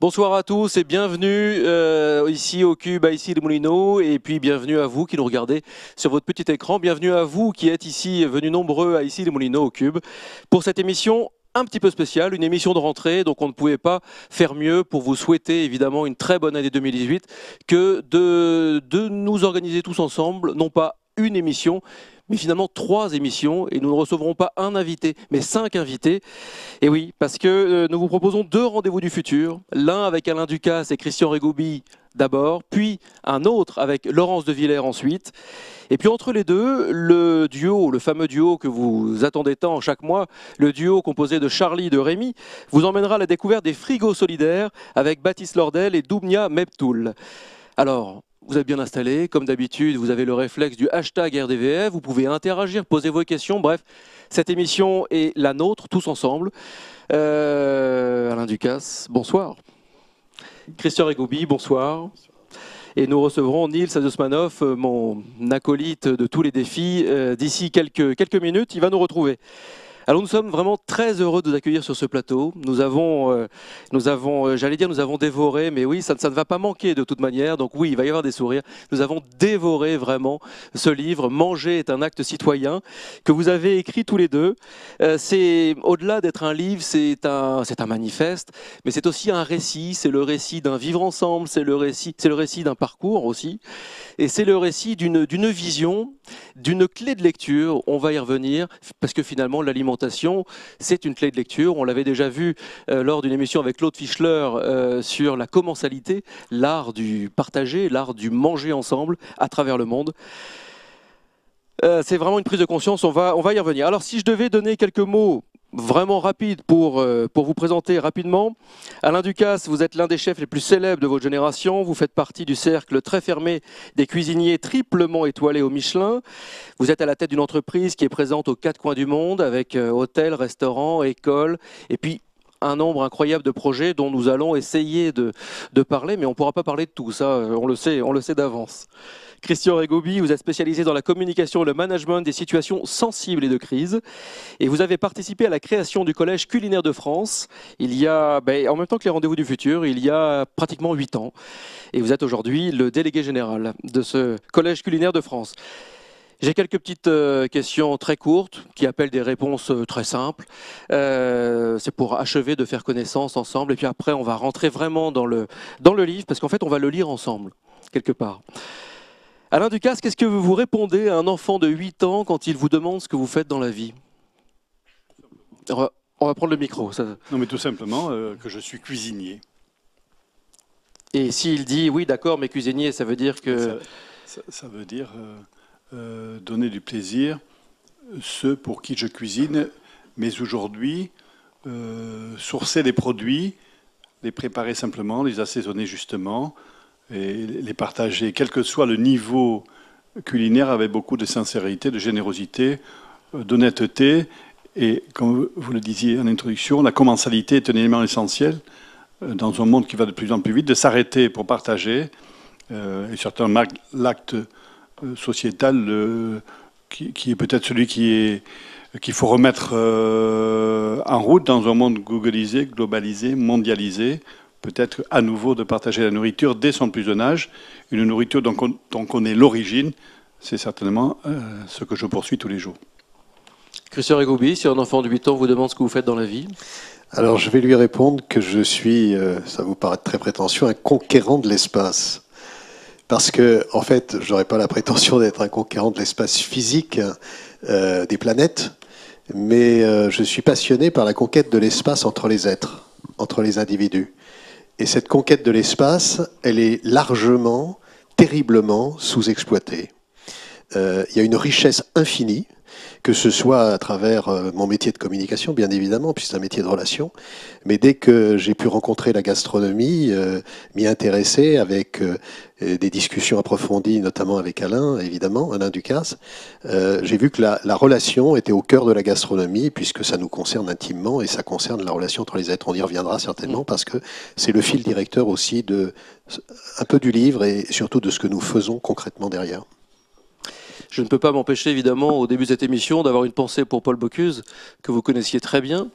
Bonsoir à tous et bienvenue euh, ici au Cube, à ici les Moulineaux, et puis bienvenue à vous qui nous regardez sur votre petit écran. Bienvenue à vous qui êtes ici venus nombreux à ici les Moulineaux au Cube pour cette émission un petit peu spéciale, une émission de rentrée, donc on ne pouvait pas faire mieux pour vous souhaiter évidemment une très bonne année 2018 que de, de nous organiser tous ensemble, non pas une émission, mais finalement trois émissions et nous ne recevrons pas un invité, mais cinq invités. Et oui, parce que euh, nous vous proposons deux rendez-vous du futur, l'un avec Alain Ducasse et Christian Régoubi d'abord, puis un autre avec Laurence de Villers ensuite. Et puis entre les deux, le duo, le fameux duo que vous attendez tant chaque mois, le duo composé de Charlie et de Rémi, vous emmènera à la découverte des frigos solidaires avec Baptiste Lordel et Doumnia Meptoul. Alors, vous êtes bien installé. Comme d'habitude, vous avez le réflexe du hashtag RDVF. Vous pouvez interagir, poser vos questions. Bref, cette émission est la nôtre, tous ensemble. Euh, Alain Ducasse, bonsoir. Christian Rigoubi, bonsoir. Et nous recevrons Nils Adosmanov, mon acolyte de tous les défis, euh, d'ici quelques, quelques minutes. Il va nous retrouver. Alors nous sommes vraiment très heureux de vous accueillir sur ce plateau. Nous avons, euh, nous avons, euh, j'allais dire, nous avons dévoré, mais oui, ça, ne va pas manquer de toute manière. Donc oui, il va y avoir des sourires. Nous avons dévoré vraiment ce livre. Manger est un acte citoyen que vous avez écrit tous les deux. Euh, c'est au-delà d'être un livre, c'est un, c'est un manifeste, mais c'est aussi un récit. C'est le récit d'un vivre ensemble. C'est le récit, c'est le récit d'un parcours aussi, et c'est le récit d'une, d'une vision, d'une clé de lecture. On va y revenir parce que finalement l'alimentation c'est une clé de lecture. On l'avait déjà vu euh, lors d'une émission avec Claude Fischler euh, sur la commensalité, l'art du partager, l'art du manger ensemble à travers le monde. Euh, c'est vraiment une prise de conscience, on va, on va y revenir. Alors si je devais donner quelques mots vraiment rapide pour, euh, pour vous présenter rapidement. Alain Ducasse, vous êtes l'un des chefs les plus célèbres de votre génération. Vous faites partie du cercle très fermé des cuisiniers triplement étoilés au Michelin. Vous êtes à la tête d'une entreprise qui est présente aux quatre coins du monde avec euh, hôtels, restaurants, écoles et puis un nombre incroyable de projets dont nous allons essayer de, parler, mais on ne pourra pas parler de tout ça, euh, on le sait, sait d'avance. Christian Regobi, vous êtes spécialisé dans la communication et le management des situations sensibles et de crise. Et vous avez participé à la création du Collège culinaire de France, il y a, ben, en même temps que les rendez-vous du futur, il y a pratiquement huit ans. Et vous êtes aujourd'hui le délégué général de ce Collège culinaire de France. J'ai quelques petites euh, questions très courtes qui appellent des réponses euh, très simples. Euh, c'est pour achever de faire connaissance ensemble. Et puis après, on va rentrer vraiment dans le, dans le livre, parce qu'en fait, on va le lire ensemble, quelque part. Alain Ducasse, qu'est-ce que vous répondez à un enfant de 8 ans quand il vous demande ce que vous faites dans la vie? On va, prendre le micro. Non, mais tout simplement euh, que je suis cuisinier. Et s'il dit oui, d'accord, mais cuisinier, ça veut dire que. Ça, veut dire euh, euh, donner du plaisir ceux pour qui je cuisine, mais aujourd'hui, sourcer les produits, les préparer simplement, les assaisonner justement, et les partager, quel que soit le niveau culinaire, avec beaucoup de sincérité, de générosité, euh, d'honnêteté. Et comme vous le disiez en introduction, la commensalité est un élément essentiel euh, dans un monde qui va de plus en plus vite, de s'arrêter pour partager. Euh, et l'acte sociétal qui, est peut-être celui qui est qu'il faut remettre en route dans un monde googlisé, globalisé, mondialisé, peut-être à nouveau de partager la nourriture dès son plus jeune âge, une nourriture dont on, connaît l'origine, c'est certainement euh, ce que je poursuis tous les jours. Christian Rigoubi, si un enfant de 8 ans vous demande ce que vous faites dans la vie Alors je vais lui répondre que je suis, euh, ça vous paraît très prétentieux, un conquérant de l'espace. Parce que, en fait, je n'aurais pas la prétention d'être un conquérant de l'espace physique euh, des planètes, mais je suis passionné par la conquête de l'espace entre les êtres, entre les individus. Et cette conquête de l'espace, elle est largement, terriblement sous-exploitée. Euh, il y a une richesse infinie que ce soit à travers euh, mon métier de communication, bien évidemment, puis c'est un métier de relation. Mais dès que j'ai pu rencontrer la gastronomie, euh, m'y intéresser avec euh, des discussions approfondies, notamment avec Alain, évidemment, Alain Ducasse, j'ai vu que la, relation était au cœur de la gastronomie, puisque ça nous concerne intimement et ça concerne la relation entre les êtres. On y reviendra certainement parce que c'est le fil directeur aussi de un peu du livre et surtout de ce que nous faisons concrètement derrière. Je ne peux pas m'empêcher, évidemment, au début de cette émission, d'avoir une pensée pour Paul Bocuse, que vous connaissiez très bien.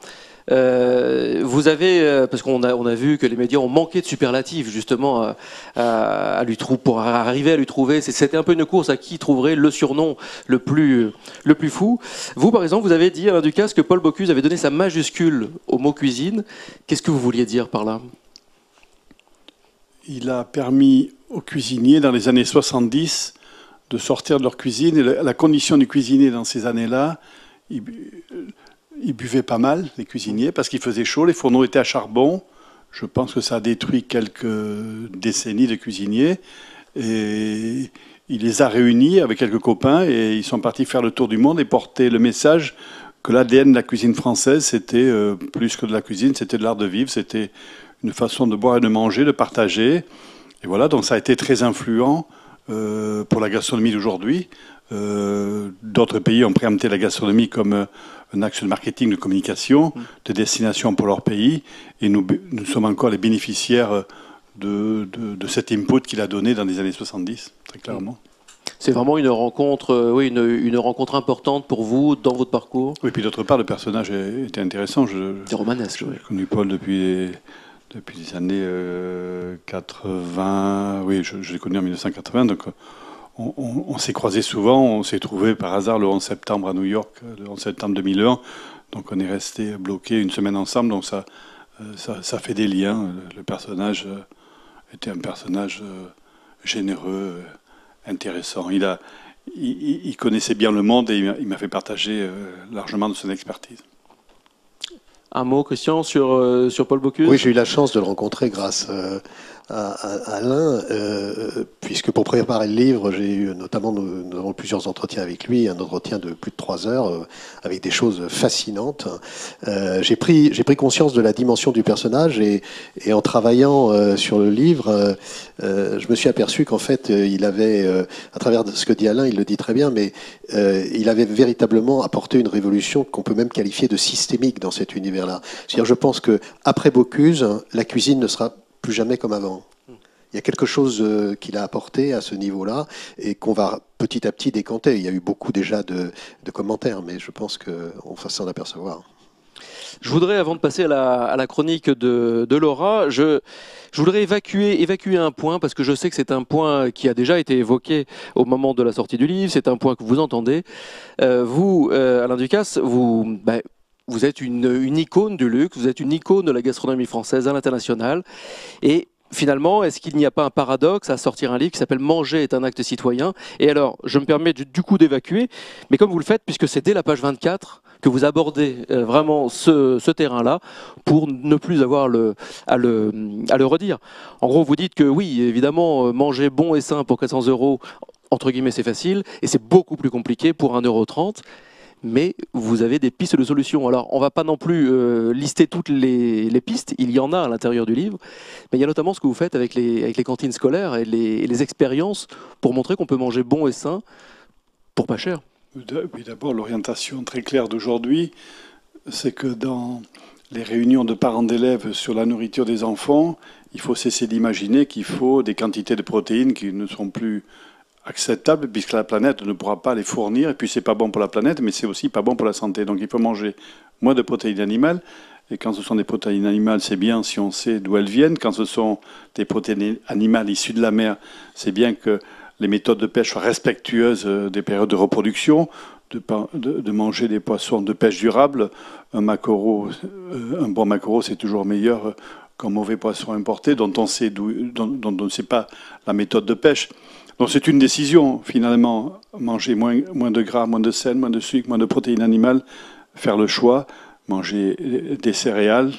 Euh, vous avez, euh, parce qu'on a, vu que les médias ont manqué de superlatifs justement à, à, à lui pour arriver à lui trouver. C'était un peu une course à qui trouverait le surnom le plus, fou. Vous, par exemple, vous avez dit Alain Ducasse que Paul Bocuse avait donné sa majuscule au mot cuisine. Qu'est-ce que vous vouliez dire par là? Il a permis aux cuisiniers dans les années 70 de sortir de leur cuisine. Et la, condition du cuisinier dans ces années-là, il, bu- euh, il buvait pas mal, les cuisiniers, parce qu'il faisait chaud, les fourneaux étaient à charbon. Je pense que ça a détruit quelques décennies de cuisiniers. Et il les a réunis avec quelques copains et ils sont partis faire le tour du monde et porter le message que l'ADN de la cuisine française, c'était euh, plus que de la cuisine, c'était de l'art de vivre, c'était une façon de boire et de manger, de partager. Et voilà, donc ça a été très influent euh, pour la gastronomie d'aujourd'hui. Euh, D'autres pays ont préempté la gastronomie comme euh, un axe de marketing, de communication, de destination pour leur pays. Et nous, nous sommes encore les bénéficiaires de, de, de cet input qu'il a donné dans les années 70, très clairement. C'est vraiment une rencontre, euh, oui, une, une rencontre importante pour vous dans votre parcours? Oui, puis d'autre part, le personnage était intéressant. C'est romanesque. J'ai oui. connu Paul depuis, depuis les années euh, 80. Oui, je, l'ai connu en 1980. Donc, on, on- s'est croisés souvent. On s'est trouvé par hasard le 11 septembre à New York, le 11 septembre 2001. Donc, on est resté bloqué une semaine ensemble. Donc, ça, euh, fait des liens. Le, personnage euh, était un personnage euh, généreux, euh, intéressant. Il, il, connaissait bien le monde et il m'a- fait partager euh, largement de son expertise. Un mot, Christian, sur, euh, sur Paul Bocuse? Oui, j'ai eu la chance de le rencontrer grâce euh, à, Alain, euh, puisque pour préparer le livre, j'ai eu notamment, nous, avons eu plusieurs entretiens avec lui, un entretien de plus de trois heures, euh, avec des choses fascinantes. Euh, j'ai pris, conscience de la dimension du personnage et, et en travaillant sur le livre, je me suis aperçu qu'en fait, il avait, à travers ce que dit Alain, il le dit très bien, mais il avait véritablement apporté une révolution qu'on peut même qualifier de systémique dans cet univers-là. C'est-à-dire, je pense que après Bocuse, la cuisine ne sera plus jamais comme avant. Il y a quelque chose euh, qu'il a apporté à ce niveau-là et qu'on va petit à petit décanter. Il y a eu beaucoup déjà de, commentaires, mais je pense qu'on va s'en apercevoir. Je voudrais, avant de passer à la, chronique de, Laura, je, voudrais évacuer, évacuer un point, parce que je sais que c'est un point qui a déjà été évoqué au moment de la sortie du livre, c'est un point que vous entendez. Euh, vous, euh, Alain Ducasse, vous, ben, vous êtes une, icône du luxe, vous êtes une icône de la gastronomie française à l'international. Et finalement, est-ce qu'il n'y a pas un paradoxe à sortir un livre qui s'appelle Manger est un acte citoyen? Et alors, je me permets du, coup d'évacuer, mais comme vous le faites, puisque c'est dès la page 24 que vous abordez euh, vraiment ce, terrain-là pour ne plus avoir le, à, le, à le redire. En gros, vous dites que oui, évidemment, euh, manger bon et sain pour 400 euros, entre guillemets, c'est facile, et c'est beaucoup plus compliqué pour 1,30€. Mais vous avez des pistes de solutions. Alors, on va pas non plus euh, lister toutes les, pistes, il y en a à l'intérieur du livre, mais il y a notamment ce que vous faites avec les, avec les cantines scolaires et les, et les expériences pour montrer qu'on peut manger bon et sain pour pas cher. Oui, d'abord, l'orientation très claire d'aujourd'hui, c'est que dans les réunions de parents d'élèves sur la nourriture des enfants, il faut cesser d'imaginer qu'il faut des quantités de protéines qui ne sont plus acceptables puisque la planète ne pourra pas les fournir et puis c'est pas bon pour la planète mais c'est aussi pas bon pour la santé. Donc il faut manger moins de protéines animales et quand ce sont des protéines animales c'est bien si on sait d'où elles viennent. Quand ce sont des protéines animales issues de la mer c'est bien que les méthodes de pêche soient respectueuses euh, des périodes de reproduction de, de, manger des poissons de pêche durable un maquereau euh, un bon maquereau c'est toujours meilleur qu'un mauvais poisson importé dont on sait dont, dont on ne sait pas la méthode de pêche donc c'est une décision, finalement, manger moins, de gras, moins de sel, moins de sucre, moins de protéines animales, faire le choix, manger des céréales,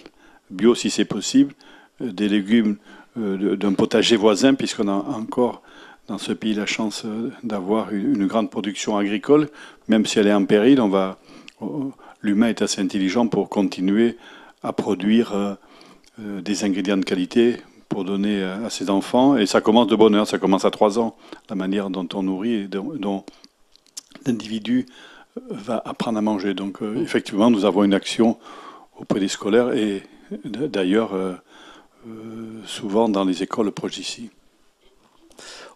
bio si c'est possible, des légumes euh, d'un potager voisin, puisqu'on a encore dans ce pays la chance euh, d'avoir une grande production agricole, même si elle est en péril, on va, l'humain est assez intelligent pour continuer à produire euh, des ingrédients de qualité pour donner à ses enfants. Et ça commence de bonne heure, ça commence à 3 ans, la manière dont on nourrit et dont, l'individu va apprendre à manger. Donc euh, effectivement, nous avons une action auprès des scolaires et d'ailleurs euh, euh, souvent dans les écoles proches d'ici.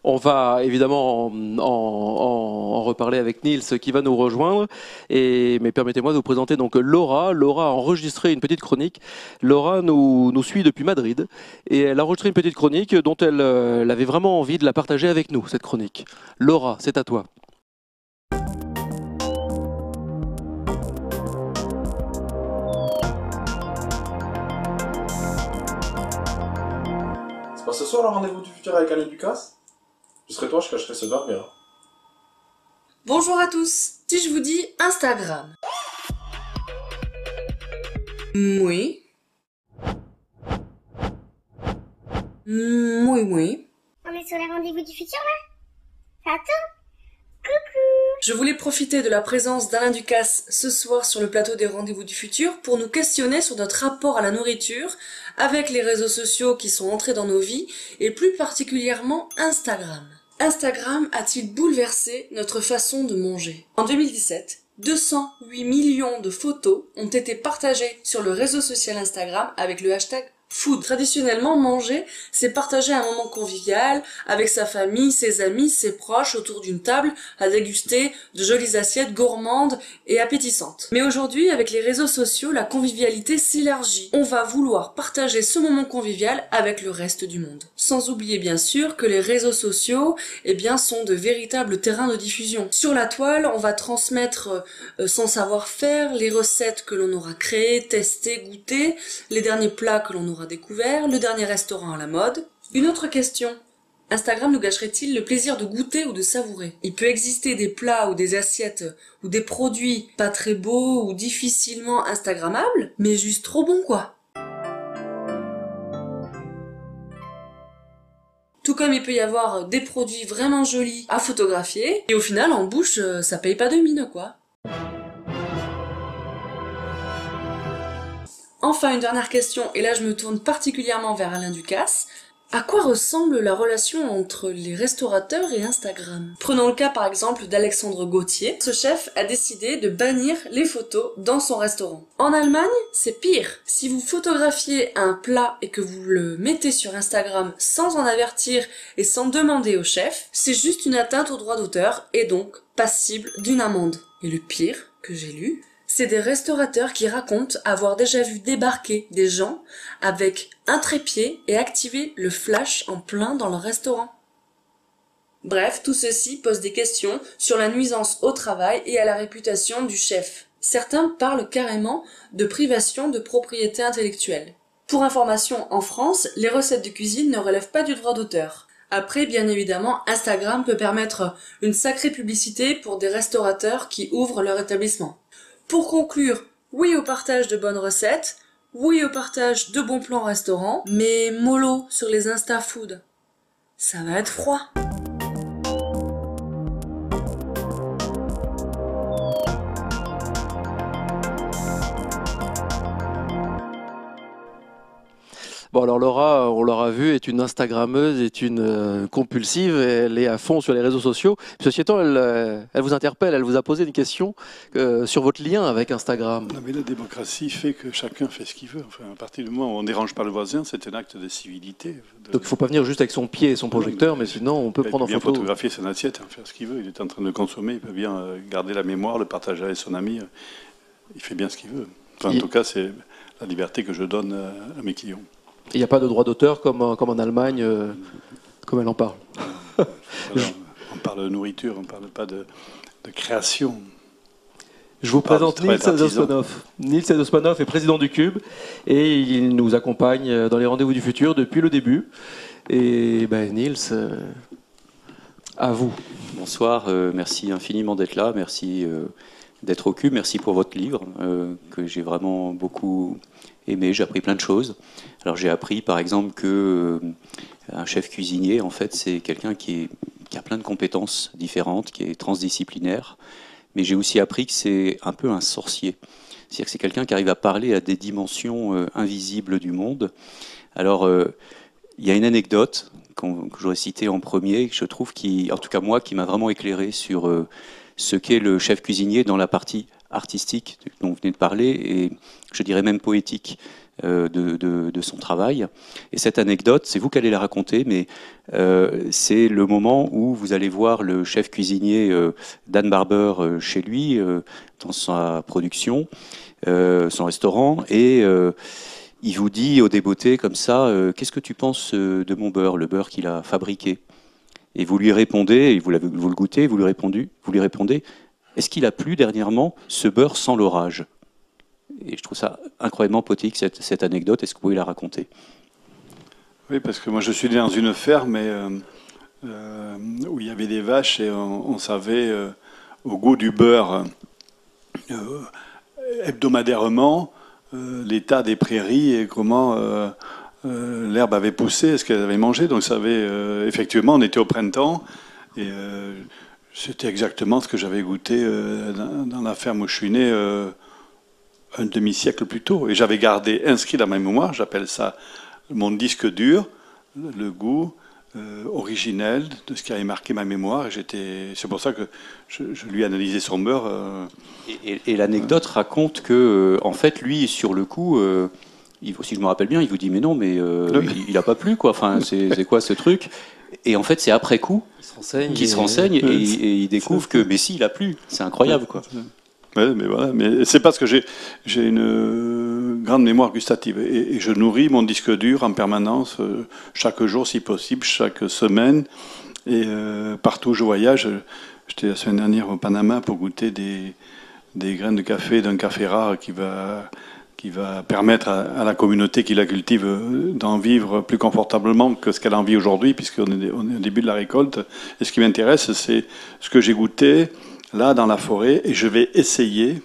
On va évidemment en, reparler avec Niels qui va nous rejoindre. Mais permettez-moi de vous présenter donc Laura. Laura a enregistré une petite chronique. Laura nous, suit depuis Madrid et elle a enregistré une petite chronique dont elle, euh, elle avait vraiment envie de la partager avec nous, cette chronique. Laura, c'est à toi. C'est pas ce soir le rendez-vous du futur avec Alain Ducasse? Je serais toi, je cacherais ce burger. Bonjour à tous. Si je vous dis Instagram. Oui. Oui, oui. On est sur les rendez-vous du futur là Ça Coucou Je voulais profiter de la présence d'Alain Ducasse ce soir sur le plateau des rendez-vous du futur pour nous questionner sur notre rapport à la nourriture avec les réseaux sociaux qui sont entrés dans nos vies et plus particulièrement Instagram. Instagram a-t-il bouleversé notre façon de manger? En 2017, 208 millions de photos ont été partagées sur le réseau social Instagram avec le hashtag Food. Traditionnellement, manger, c'est partager un moment convivial avec sa famille, ses amis, ses proches autour d'une table à déguster de jolies assiettes gourmandes et appétissantes. Mais aujourd'hui, avec les réseaux sociaux, la convivialité s'élargit. On va vouloir partager ce moment convivial avec le reste du monde. Sans oublier bien sûr que les réseaux sociaux, eh bien, sont de véritables terrains de diffusion. Sur la toile, on va transmettre euh, son savoir-faire, les recettes que l'on aura créées, testées, goûtées, les derniers plats que l'on aura découvert, le dernier restaurant à la mode. Une autre question. Instagram nous gâcherait-il le plaisir de goûter ou de savourer? Il peut exister des plats ou des assiettes ou des produits pas très beaux ou difficilement instagrammables, mais juste trop bons quoi. Tout comme il peut y avoir des produits vraiment jolis à photographier, et au final en bouche ça paye pas de mine quoi. Enfin, une dernière question, et là je me tourne particulièrement vers Alain Ducasse. À quoi ressemble la relation entre les restaurateurs et Instagram? Prenons le cas par exemple d'Alexandre Gauthier. Ce chef a décidé de bannir les photos dans son restaurant. En Allemagne, c'est pire. Si vous photographiez un plat et que vous le mettez sur Instagram sans en avertir et sans demander au chef, c'est juste une atteinte au droit d'auteur et donc passible d'une amende. Et le pire que j'ai lu, c'est des restaurateurs qui racontent avoir déjà vu débarquer des gens avec un trépied et activer le flash en plein dans leur restaurant. Bref, tout ceci pose des questions sur la nuisance au travail et à la réputation du chef. Certains parlent carrément de privation de propriété intellectuelle. Pour information, en France, les recettes de cuisine ne relèvent pas du droit d'auteur. Après, bien évidemment, Instagram peut permettre une sacrée publicité pour des restaurateurs qui ouvrent leur établissement. Pour conclure, oui au partage de bonnes recettes, oui au partage de bons plans restaurants, mais mollo sur les Insta Food. Ça va être froid. Bon, alors Laura, on l'aura vu, est une Instagrammeuse, est une euh, compulsive, elle est à fond sur les réseaux sociaux. Ceci étant, elle, euh, elle vous interpelle, elle vous a posé une question euh, sur votre lien avec Instagram. Non, mais la démocratie fait que chacun fait ce qu'il veut. Enfin, à partir du moment où on ne dérange pas le voisin, c'est un acte de civilité. Donc il ne faut pas venir juste avec son pied et son projecteur, mais, sinon on peut prendre en photo. Il peut bien photographier son assiette, hein, faire ce qu'il veut. Il est en train de consommer, il peut bien garder la mémoire, le partager avec son ami. Il fait bien ce qu'il veut. en tout cas, c'est la liberté que je donne à mes clients. Il n'y a pas de droit d'auteur comme, comme en Allemagne, euh, comme elle en parle. on parle de nourriture, on ne parle pas de, création. Je vous présente Nils Adospanov. Nils Adospanov est président du Cube et il nous accompagne dans les rendez-vous du futur depuis le début. Et ben, Nils, euh, à vous. Bonsoir, euh, merci infiniment d'être là, merci d'être au Cube, merci pour votre livre que j'ai vraiment beaucoup aimé, j'ai appris plein de choses. Alors j'ai appris par exemple que euh, un chef cuisinier, en fait, c'est quelqu'un qui, a plein de compétences différentes, qui est transdisciplinaire. Mais j'ai aussi appris que c'est un peu un sorcier. C'est-à-dire que c'est quelqu'un qui arrive à parler à des dimensions euh, invisibles du monde. Alors, euh, il y a une anecdote que j'aurais citée en premier, que je trouve qui, en tout cas moi, qui m'a vraiment éclairé sur ce qu'est le chef cuisinier dans la partie artistique dont vous venez de parler, et je dirais même poétique. euh, de, de- son travail. Et cette anecdote, c'est vous qui allez la raconter, mais euh, c'est le moment où vous allez voir le chef cuisinier euh, Dan Barber euh, chez lui, dans sa production, son restaurant, et il vous dit au débeauté comme ça, qu'est-ce que tu penses de mon beurre, le beurre qu'il a fabriqué? Et vous lui répondez, et vous, vous le goûtez, vous lui répondez, vous lui répondez, est-ce qu'il a plu dernièrement ce beurre sans l'orage? Et je trouve ça incroyablement poétique cette, anecdote. Est-ce que vous pouvez la raconter? Oui, parce que moi je suis dans une ferme euh, euh, où il y avait des vaches et on, savait euh, au goût du beurre hebdomadairement l'état des prairies et comment l'herbe avait poussé, ce qu'elle avait mangé. Donc ça avait, effectivement, on était au printemps et c'était exactement ce que j'avais goûté euh, dans, la ferme où je suis né euh, un demi-siècle plus tôt. Et j'avais gardé inscrit dans ma mémoire, j'appelle ça mon disque dur, le, goût euh, originel de ce qui avait marqué ma mémoire. Et j'étais, c'est pour ça que je, je lui ai analysé son beurre. euh, Et, et- et l'anecdote raconte que, en fait, lui, sur le coup, il, si je me rappelle bien, il vous dit mais non, mais il, il a pas plu quoi. Enfin, c'est quoi ce truc? Et en fait, c'est après coup Il se renseigne. qu'il se et- renseigne et, et il découvre que mais si, il a plu. C'est incroyable quoi. Ouais, mais voilà, mais c'est parce que j'ai une euh, grande mémoire gustative et, et je nourris mon disque dur en permanence, euh, chaque jour si possible, chaque semaine et euh, partout où je voyage. J'étais la semaine dernière au Panama pour goûter des, des graines de café d'un café rare qui va qui va permettre à, la communauté qui la cultive euh, d'en vivre plus confortablement que ce qu'elle en vit aujourd'hui, puisqu'on est, au début de la récolte. Et ce qui m'intéresse, c'est ce que j'ai goûté là dans la forêt, et je vais essayer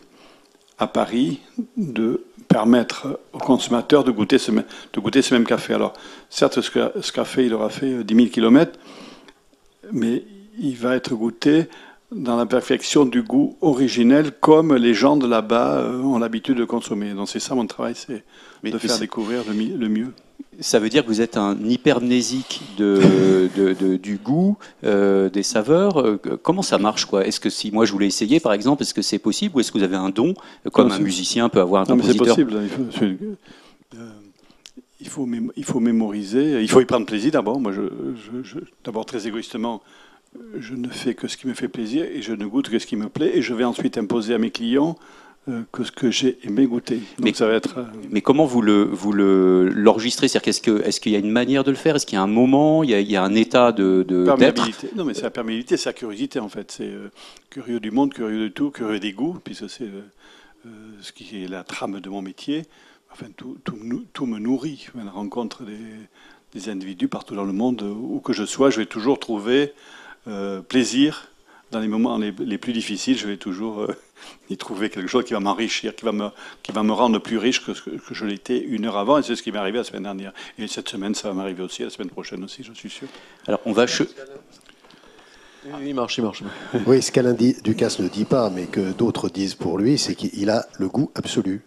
à Paris de permettre aux consommateurs de goûter ce, de goûter ce même café. Alors, certes, ce, ce café, il aura fait euh, 10 000 km, mais il va être goûté dans la perfection du goût originel, comme les gens de là-bas euh, ont l'habitude de consommer. Donc c'est ça mon travail, c'est de faire découvrir le, mi- le mieux. Ça veut dire que vous êtes un hypermnésique de, de- de- du goût, euh, des saveurs. Euh, Comment ça marche quoi? Est-ce que si moi je voulais essayer par exemple, est-ce que c'est possible ou est-ce que vous avez un don comme Non, un musicien peut avoir un Non, mais c'est compositeur? possible. Il faut, euh, il, faut mémo- il faut mémoriser. Il faut y prendre plaisir d'abord. Moi, je, je- je- d'abord très égoïstement, je ne fais que ce qui me fait plaisir et je ne goûte que ce qui me plaît. Et je vais ensuite imposer à mes clients euh, que ce que j'ai aimé goûter. Donc Mais- ça va être. euh, Mais comment vous le vous le l'enregistrez? C'est-à-dire qu'est-ce que est-ce qu'il y a une manière de le faire? Est-ce qu'il y a un moment? Il y a, il y a un état de de- Perméabilité. Non, mais c'est la perméabilité, c'est la curiosité en fait. C'est euh, curieux du monde, curieux de tout, curieux des goûts, puisque c'est euh, ce qui est la trame de mon métier. Enfin, tout, tout, nous- tout me nourrit. La rencontre des, des individus partout dans le monde, où que je sois, je vais toujours trouver euh, plaisir. Dans les moments les, les plus difficiles, je vais toujours euh, y trouver quelque chose qui va m'enrichir, qui va me, qui va me rendre plus riche que je l'étais une heure avant. Et c'est ce qui m'est arrivé la semaine dernière. Et cette semaine, ça va m'arriver aussi, la semaine prochaine aussi, je suis sûr. Alors on va che- Il marche, il marche. Oui, ce qu'Alain Ducasse ne dit pas, mais que d'autres disent pour lui, c'est qu'il a le goût absolu.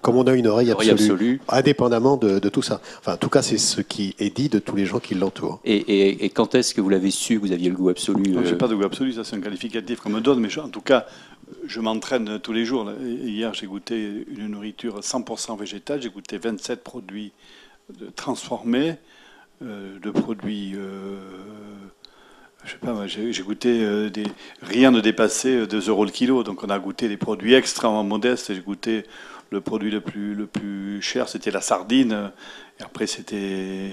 Comme on a une oreille absolue, absolue. indépendamment de, de tout ça. Enfin, en tout cas, c'est ce qui est dit de tous les gens qui l'entourent. et, et- et quand est-ce que vous l'avez su que vous aviez le goût absolu Non, euh, j'ai pas de goût absolu, ça c'est un qualificatif qu'on me donne, mais je- en tout cas, je m'entraîne tous les jours. Hier, j'ai goûté une nourriture 100% végétale, j'ai goûté 27 produits transformés, euh, de produits, euh, je sais pas, j'ai goûté euh, des, rien ne dépassait euh, 2 euros le kilo, donc on a goûté des produits extrêmement modestes. J'ai goûté le produit le plus, le plus cher, c'était la sardine, et après c'était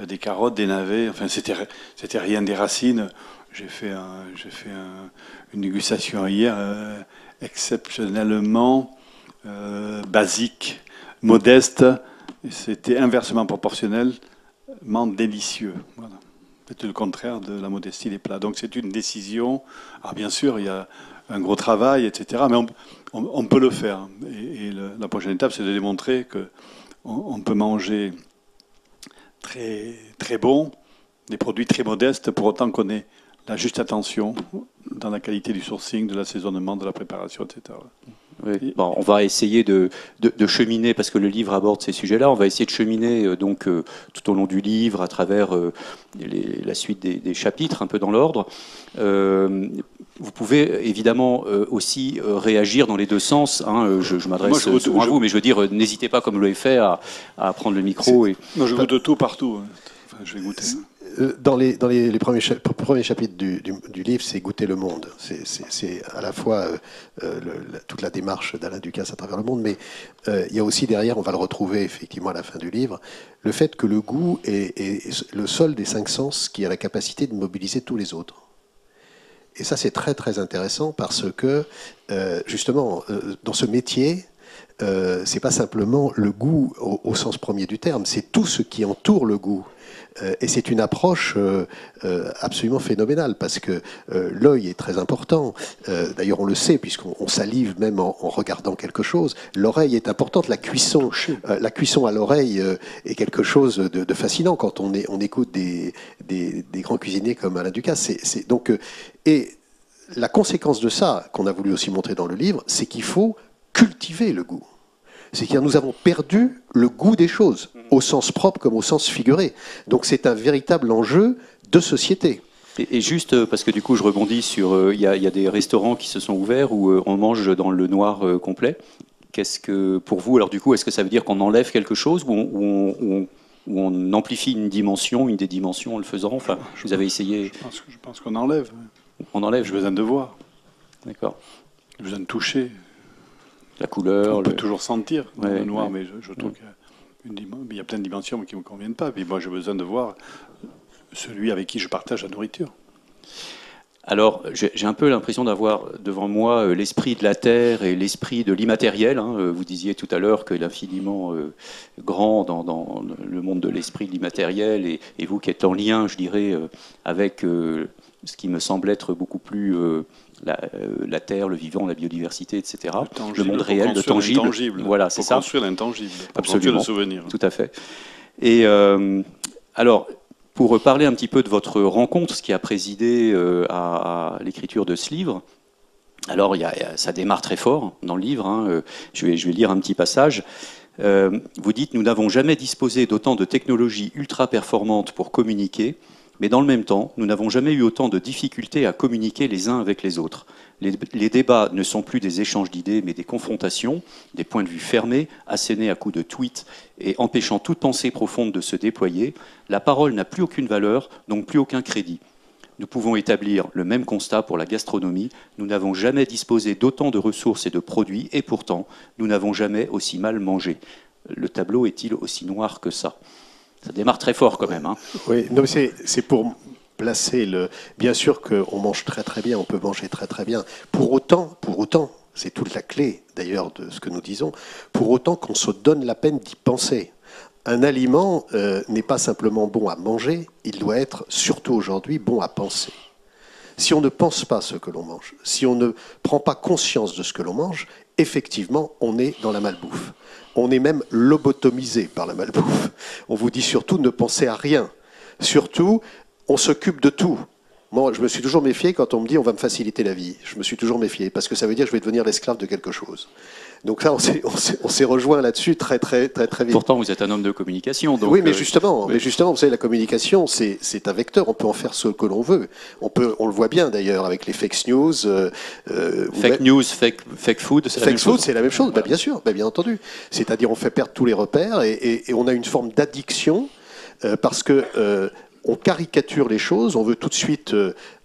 euh, des carottes, des navets, enfin c'était rien des racines. J'ai fait, fait un- une dégustation hier euh, exceptionnellement euh, basique, modeste, c'était inversement proportionnellement délicieux. Voilà. C'était le contraire de la modestie des plats. Donc c'est une décision. Alors bien sûr, il y a un gros travail, etc. Mais on, on- on peut le faire. Et, et le- la prochaine étape, c'est de démontrer que on, on peut manger très très bon, des produits très modestes, pour autant qu'on ait la juste attention dans la qualité du sourcing, de l'assaisonnement, de la préparation, etc. Oui. Bon, on va essayer de, de- de cheminer, parce que le livre aborde ces sujets-là, on va essayer de cheminer euh, donc, euh, tout au long du livre, à travers euh, les- la suite des, des chapitres, un peu dans l'ordre. Vous pouvez évidemment euh, aussi euh, réagir dans les deux sens. hein. Euh, je m'adresse je à vous, mais je veux dire, n'hésitez pas, comme l'avez fait, à, à prendre le micro. Et... Moi, je goûte de tout partout. hein. Enfin, je vais goûter. Dans les, dans les, les premiers, cha- premiers chapitres du, du- du livre, c'est goûter le monde. C'est- à la fois euh, le- la- toute la démarche d'Alain Ducasse à travers le monde, mais euh, il y a aussi derrière, on va le retrouver effectivement à la fin du livre, le fait que le goût est, est- est le seul des cinq sens qui a la capacité de mobiliser tous les autres. Et ça, c'est très très intéressant parce que euh, justement, euh, dans ce métier, euh, c'est pas simplement le goût au, au sens premier du terme, c'est tout ce qui entoure le goût. Euh, et c'est une approche euh, euh, absolument phénoménale parce que l'œil est très important. D'ailleurs, on le sait puisqu'on on salive même en, en regardant quelque chose. L'oreille est importante. La cuisson, la cuisson à l'oreille est quelque chose de, de fascinant quand on, est, on écoute des, des, des grands cuisiniers comme Alain Ducasse. C'est- donc, et la conséquence de ça, qu'on a voulu aussi montrer dans le livre, c'est qu'il faut cultiver le goût. C'est que nous avons perdu le goût des choses, au sens propre comme au sens figuré. Donc c'est un véritable enjeu de société. Et, juste euh, parce que du coup, je rebondis sur, euh, il y, a- il y a des restaurants qui se sont ouverts où euh, on mange dans le noir complet. Qu'est-ce que, pour vous, alors du coup, est-ce que ça veut dire qu'on enlève quelque chose ou on, ou on- ou on- ou on amplifie une dimension, une des dimensions en le faisant? Enfin, vous avez essayé, Je pense, je pense qu'on enlève. on enlève, J'ai besoin de voir, d'accord. j'ai besoin de toucher. La couleur, On peut le- toujours sentir Ouais, le noir, ouais. mais je, je trouve qu'il y a une dimen- il y a plein de dimensions qui ne me conviennent pas. Puis moi, j'ai besoin de voir celui avec qui je partage la nourriture. Alors, j'ai un peu l'impression d'avoir devant moi euh, l'esprit de la terre et l'esprit de l'immatériel. hein. Euh, Vous disiez tout à l'heure que l'infiniment euh, grand dans, dans le monde de l'esprit, de l'immatériel, et, et vous qui êtes en lien, je dirais, avec ce qui me semble être beaucoup plus la, euh, la terre, le vivant, la biodiversité, etc. Le, tangible, monde réel, le tangible. Voilà, c'est ça. construire l'intangible. Absolument. construire le souvenir. Tout à fait. Et euh, alors, pour parler un petit peu de votre rencontre, ce qui a présidé euh, à, à l'écriture de ce livre, alors y a- ça démarre très fort dans le livre. hein, je, vais, je vais lire un petit passage. Euh, vous dites Nous n'avons jamais disposé d'autant de technologies ultra performantes pour communiquer, mais dans le même temps, nous n'avons jamais eu autant de difficultés à communiquer les uns avec les autres. Les, débats ne sont plus des échanges d'idées, mais des confrontations, des points de vue fermés, assénés à coups de tweets et empêchant toute pensée profonde de se déployer. La parole n'a plus aucune valeur, donc plus aucun crédit. Nous pouvons établir le même constat pour la gastronomie. Nous n'avons jamais disposé d'autant de ressources et de produits, et pourtant, nous n'avons jamais aussi mal mangé. Le tableau est-il aussi noir que ça? Ça démarre très fort quand même. hein. Oui, c'est pour placer le. Bien sûr qu'on mange très très bien, on peut manger très très bien. Pour autant, pour autant, c'est toute la clé d'ailleurs de ce que nous disons. Pour autant qu'on se donne la peine d'y penser. Un aliment euh, n'est pas simplement bon à manger, il doit être surtout aujourd'hui bon à penser. Si on ne pense pas ce que l'on mange, si on ne prend pas conscience de ce que l'on mange, effectivement, on est dans la malbouffe. On est même lobotomisé par la malbouffe. On vous dit surtout ne pensez à rien. Surtout, on s'occupe de tout. Moi, je me suis toujours méfié quand on me dit on va me faciliter la vie. Je me suis toujours méfié parce que ça veut dire que je vais devenir l'esclave de quelque chose. Donc là, on s'est- on s'est rejoint là-dessus très très très très vite. Pourtant, vous êtes un homme de communication. Donc, oui, mais euh, justement, mais justement, vous savez, la communication, c'est c'est un vecteur. On peut en faire ce que l'on veut. On peut, on le voit bien d'ailleurs avec les fake news. euh, euh, fake news, fake, fake food, c'est la Fake même food, chose. c'est la même chose, Bah, bien sûr, bah, bien entendu. C'est-à-dire, on fait perdre tous les repères et, et- et on a une forme d'addiction euh, parce que euh, on caricature les choses, on veut tout de suite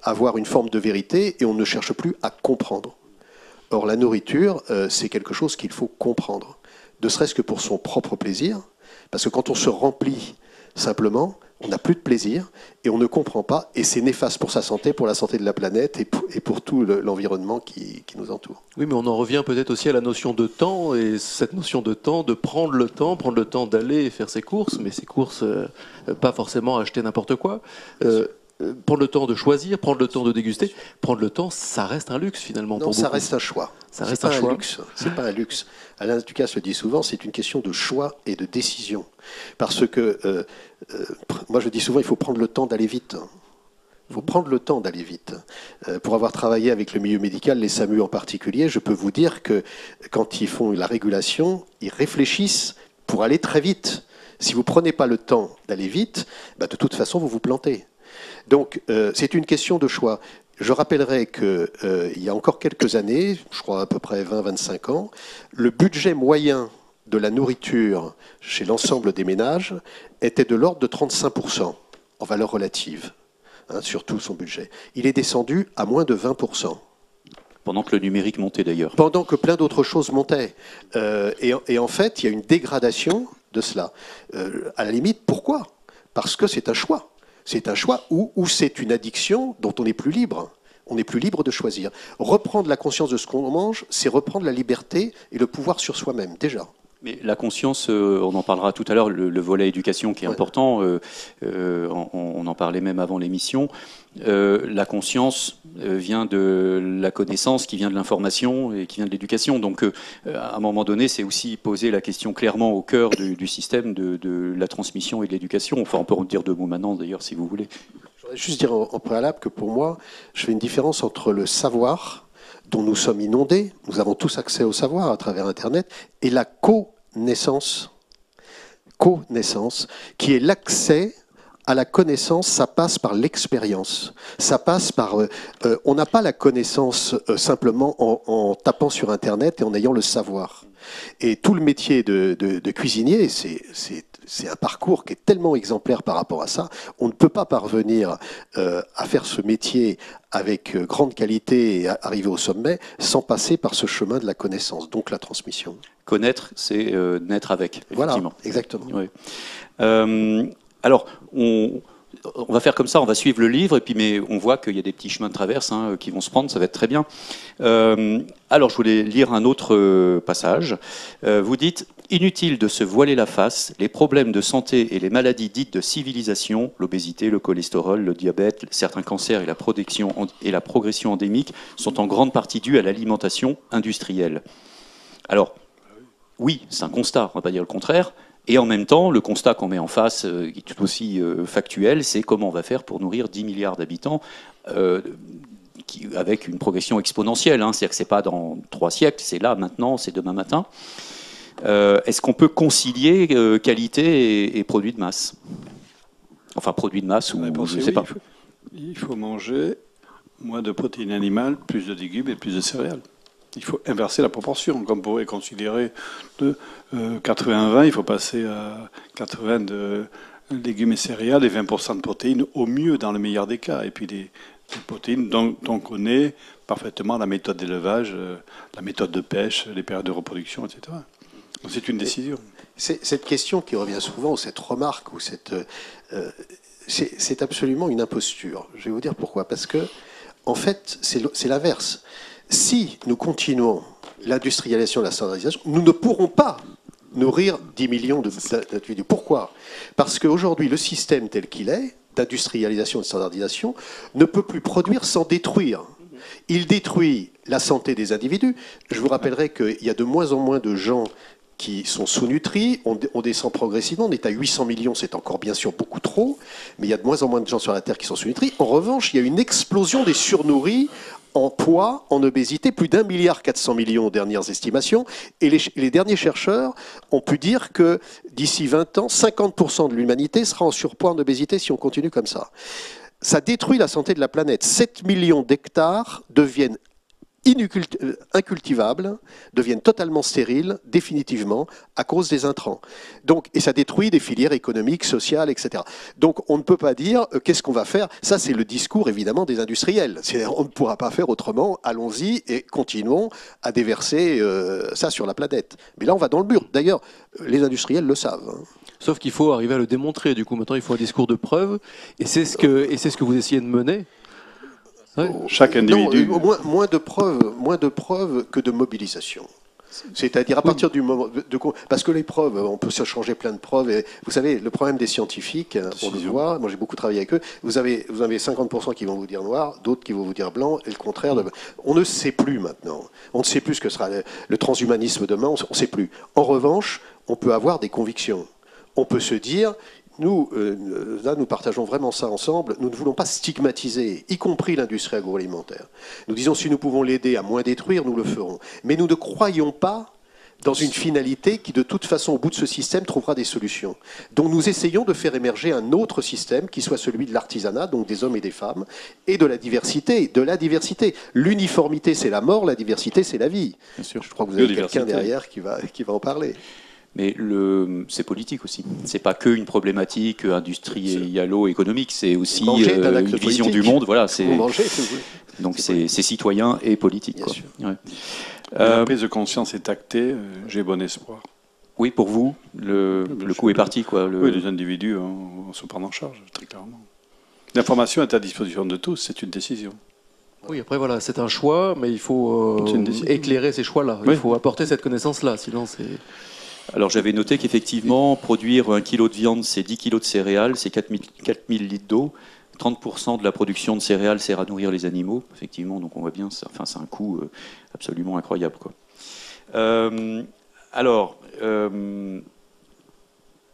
avoir une forme de vérité et on ne cherche plus à comprendre. Or, la nourriture, euh, c'est quelque chose qu'il faut comprendre, ne serait-ce que pour son propre plaisir, parce que quand on se remplit simplement, on n'a plus de plaisir et on ne comprend pas, et c'est néfaste pour sa santé, pour la santé de la planète et pour, tout le- l'environnement qui- nous entoure. Oui, mais on en revient peut-être aussi à la notion de temps, et cette notion de temps, de prendre le temps, prendre le temps d'aller faire ses courses, mais ses courses, euh, pas forcément acheter n'importe quoi. Euh, prendre le temps de choisir, prendre le temps de déguster, prendre le temps, ça reste un luxe finalement Non, pour ça beaucoup. reste un choix. Ça reste pas un choix. luxe. C'est pas un luxe. Alain Ducasse le dit souvent, c'est une question de choix et de décision. Parce que euh, euh, moi je dis souvent, il faut prendre le temps d'aller vite. Il faut prendre le temps d'aller vite. Euh, pour avoir travaillé avec le milieu médical, les SAMU en particulier, je peux vous dire que quand ils font la régulation, ils réfléchissent pour aller très vite. Si vous prenez pas le temps d'aller vite, bah, de toute façon, vous vous plantez. Donc, euh, c'est une question de choix. Je rappellerai qu'il euh, y a encore quelques années, je crois à peu près 20-25 ans, le budget moyen de la nourriture chez l'ensemble des ménages était de l'ordre de 35% en valeur relative, hein, sur tout son budget. Il est descendu à moins de 20%. Pendant que le numérique montait d'ailleurs. Pendant que plein d'autres choses montaient. Euh, et, et en fait, il y a une dégradation de cela. Euh, à la limite, pourquoi? Parce que c'est un choix. C'est un choix ou, c'est une addiction dont on n'est plus libre. On n'est plus libre de choisir. Reprendre la conscience de ce qu'on mange, c'est reprendre la liberté et le pouvoir sur soi-même, déjà. Mais la conscience, euh, on en parlera tout à l'heure, le, le volet éducation qui est Ouais. important, euh, euh, on, on en parlait même avant l'émission. Euh, la conscience vient de la connaissance, qui vient de l'information et qui vient de l'éducation. Donc, à un moment donné, c'est aussi poser la question clairement au cœur du, du système de, de la transmission et de l'éducation. Enfin, on peut en dire deux mots maintenant, d'ailleurs, si vous voulez. Je voudrais juste dire en, en préalable que pour moi, je fais une différence entre le savoir dont nous sommes inondés, nous avons tous accès au savoir à travers Internet, et la connaissance, connaissance, qui est l'accès à la connaissance, ça passe par l'expérience. Ça passe par. euh, euh, on n'a pas la connaissance euh, simplement en, en tapant sur Internet et en ayant le savoir. Et tout le métier de, de- de cuisinier, c'est- un parcours qui est tellement exemplaire par rapport à ça. On ne peut pas parvenir euh, à faire ce métier avec euh, grande qualité et arriver au sommet sans passer par ce chemin de la connaissance, donc la transmission. Connaître, c'est euh, naître avec, Voilà, exactement. Oui. Alors, on, on va faire comme ça, on va suivre le livre, et puis, mais on voit qu'il y a des petits chemins de traverse hein, qui vont se prendre, ça va être très bien. Euh, alors, je voulais lire un autre euh, passage. Euh, vous dites Inutile de se voiler la face, les problèmes de santé et les maladies dites de civilisation, l'obésité, le cholestérol, le diabète, certains cancers et la, et la progression endémique sont en grande partie dus à l'alimentation industrielle. Alors, oui, c'est un constat, on ne va pas dire le contraire. Et en même temps, le constat qu'on met en face, euh, qui est tout aussi euh, factuel, c'est comment on va faire pour nourrir 10 milliards d'habitants euh, avec une progression exponentielle. Hein. C'est-à-dire que ce n'est pas dans trois siècles, c'est là, maintenant, c'est demain matin. Est-ce qu'on peut concilier qualité et, et produit de masse? Enfin, produit de masse ou je est sais oui, pas. Il faut, il faut manger moins de protéines animales, plus de légumes et plus de céréales. Il faut inverser la proportion. Comme on pourrait considérer de euh, 80-20, il faut passer à 80 de légumes et céréales et 20% de protéines au mieux dans le meilleur des cas. Et puis des, des protéines dont, dont on connaît parfaitement la méthode d'élevage, euh, la méthode de pêche, les périodes de reproduction, etc. Donc c'est une décision. Cette question qui revient souvent, ou cette remarque, ou cette, euh, c'est absolument une imposture. Je vais vous dire pourquoi. Parce que, en fait, c'est l'inverse. Si nous continuons l'industrialisation la standardisation, nous ne pourrons pas nourrir 10 millions d'individus. Pourquoi? Parce qu'aujourd'hui, le système tel qu'il est, d'industrialisation et de standardisation, ne peut plus produire sans détruire. Il détruit la santé des individus. Je vous rappellerai qu'il y a de moins en moins de gens qui sont sous-nutris, on, on descend progressivement, on est à 800 millions, c'est encore bien sûr beaucoup trop, mais il y a de moins en moins de gens sur la Terre qui sont sous-nutris. En revanche, il y a une explosion des surnourris en poids, en obésité, plus d'un milliard 400 millions aux dernières estimations, et les, derniers chercheurs ont pu dire que d'ici 20 ans, 50% de l'humanité sera en surpoids, en obésité, si on continue comme ça. Ça détruit la santé de la planète. 7 millions d'hectares deviennent incultivables, deviennent totalement stériles, définitivement, à cause des intrants. Donc, et ça détruit des filières économiques, sociales, etc. Donc, on ne peut pas dire euh, qu'est-ce qu'on va faire. Ça, c'est le discours, évidemment, des industriels. On ne pourra pas faire autrement. Allons-y et continuons à déverser euh, ça sur la planète. Mais là, on va dans le mur. D'ailleurs, euh, les industriels le savent. hein. Sauf qu'il faut arriver à le démontrer. Du coup, maintenant, il faut un discours de preuve. Et c'est ce et c'est ce que vous essayez de mener. Ouais. Chaque individu. Non, moins, moins de preuves, moins de preuves que de mobilisation. C'est-à-dire à partir du moment de, parce que les preuves, on peut se changer plein de preuves. Et vous savez, le problème des scientifiques, hein, on le voit. Moi, j'ai beaucoup travaillé avec eux. Vous avez, vous avez 50% qui vont vous dire noir, d'autres qui vont vous dire blanc, et le contraire. De... On ne sait plus maintenant. On ne sait plus ce que sera le, le transhumanisme demain. On ne sait plus. En revanche, on peut avoir des convictions. On peut se dire, nous, euh, là, nous partageons vraiment ça ensemble. Nous ne voulons pas stigmatiser, y compris l'industrie agroalimentaire. Nous disons, si nous pouvons l'aider à moins détruire, nous le ferons. Mais nous ne croyons pas dans une finalité qui, de toute façon, au bout de ce système, trouvera des solutions. Donc nous essayons de faire émerger un autre système qui soit celui de l'artisanat, donc des hommes et des femmes, et de la diversité. De la diversité. L'uniformité, c'est la mort, la diversité, c'est la vie. Bien sûr. Je crois que vous avez quelqu'un derrière qui va, qui va en parler. Mais c'est politique aussi. C'est pas que une problématique industrielle-économique, c'est aussi Manger est un euh, une vision politique. du monde. Voilà, c'est donc c'est c'est c'est citoyen et politique. Bien quoi. sûr. Ouais. La Euh, prise de conscience est actée, euh, j'ai bon espoir. oui, pour vous, le, Oui, coup est parti, quoi. Le- Oui, les individus on, on se prend en charge, très clairement. L'information est à disposition de tous, c'est une décision. Oui, après voilà, c'est un choix, mais il faut euh, C'est éclairer ces choix-là. Il Oui. faut apporter cette connaissance-là, sinon c'est. Alors j'avais noté qu'effectivement, produire un kilo de viande, c'est 10 kilos de céréales, c'est 4000, 4000 litres d'eau. 30% de la production de céréales sert à nourrir les animaux, effectivement, donc on voit bien, enfin, c'est un coût euh, absolument incroyable. Euh, alors, euh,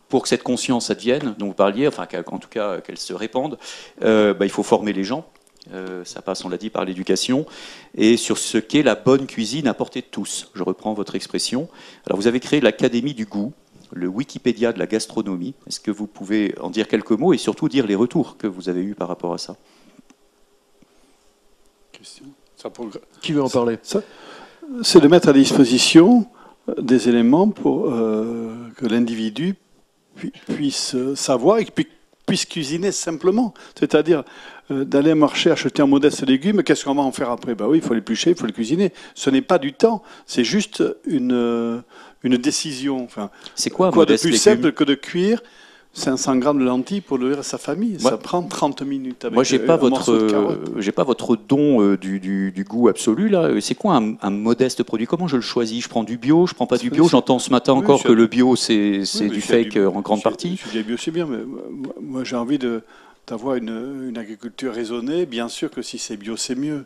pour que cette conscience advienne, dont vous parliez, enfin en tout cas qu'elle se répande, bah, il faut former les gens. Euh, ça passe, on l'a dit, par l'éducation, et sur ce qu'est la bonne cuisine à portée de tous. Je reprends votre expression. Alors, vous avez créé l'Académie du goût, le Wikipédia de la gastronomie. Est-ce que vous pouvez en dire quelques mots et surtout dire les retours que vous avez eus par rapport à ça? Question. Ça progr- Qui veut en parler? C'est de mettre à disposition des éléments pour euh, que l'individu pu- puisse savoir et puis puisse cuisiner simplement. C'est-à-dire euh, d'aller à un marché acheter un modeste légume, qu'est-ce qu'on va en faire après? Ben oui, il faut l'éplucher, il faut le cuisiner. Ce n'est pas du temps, c'est juste une, euh, une décision. Enfin, C'est quoi, un quoi de plus légume? simple que de cuire 500 grammes de lentilles pour nourrir sa famille? Moi- Ça prend 30 minutes. Avec Moi, j'ai euh, pas votre, euh, j'ai pas votre don euh, du, du- du goût absolu là. Euh, C'est quoi un, un modeste produit? Comment je le choisis? Je prends du bio, je prends pas du bio? J'entends ce matin Oui, encore que le bio c'est Oui, du fake euh, en grande partie. a bio, c'est bien, mais moi, j'ai envie de- d'avoir une, une agriculture raisonnée. Bien sûr que si c'est bio, c'est mieux.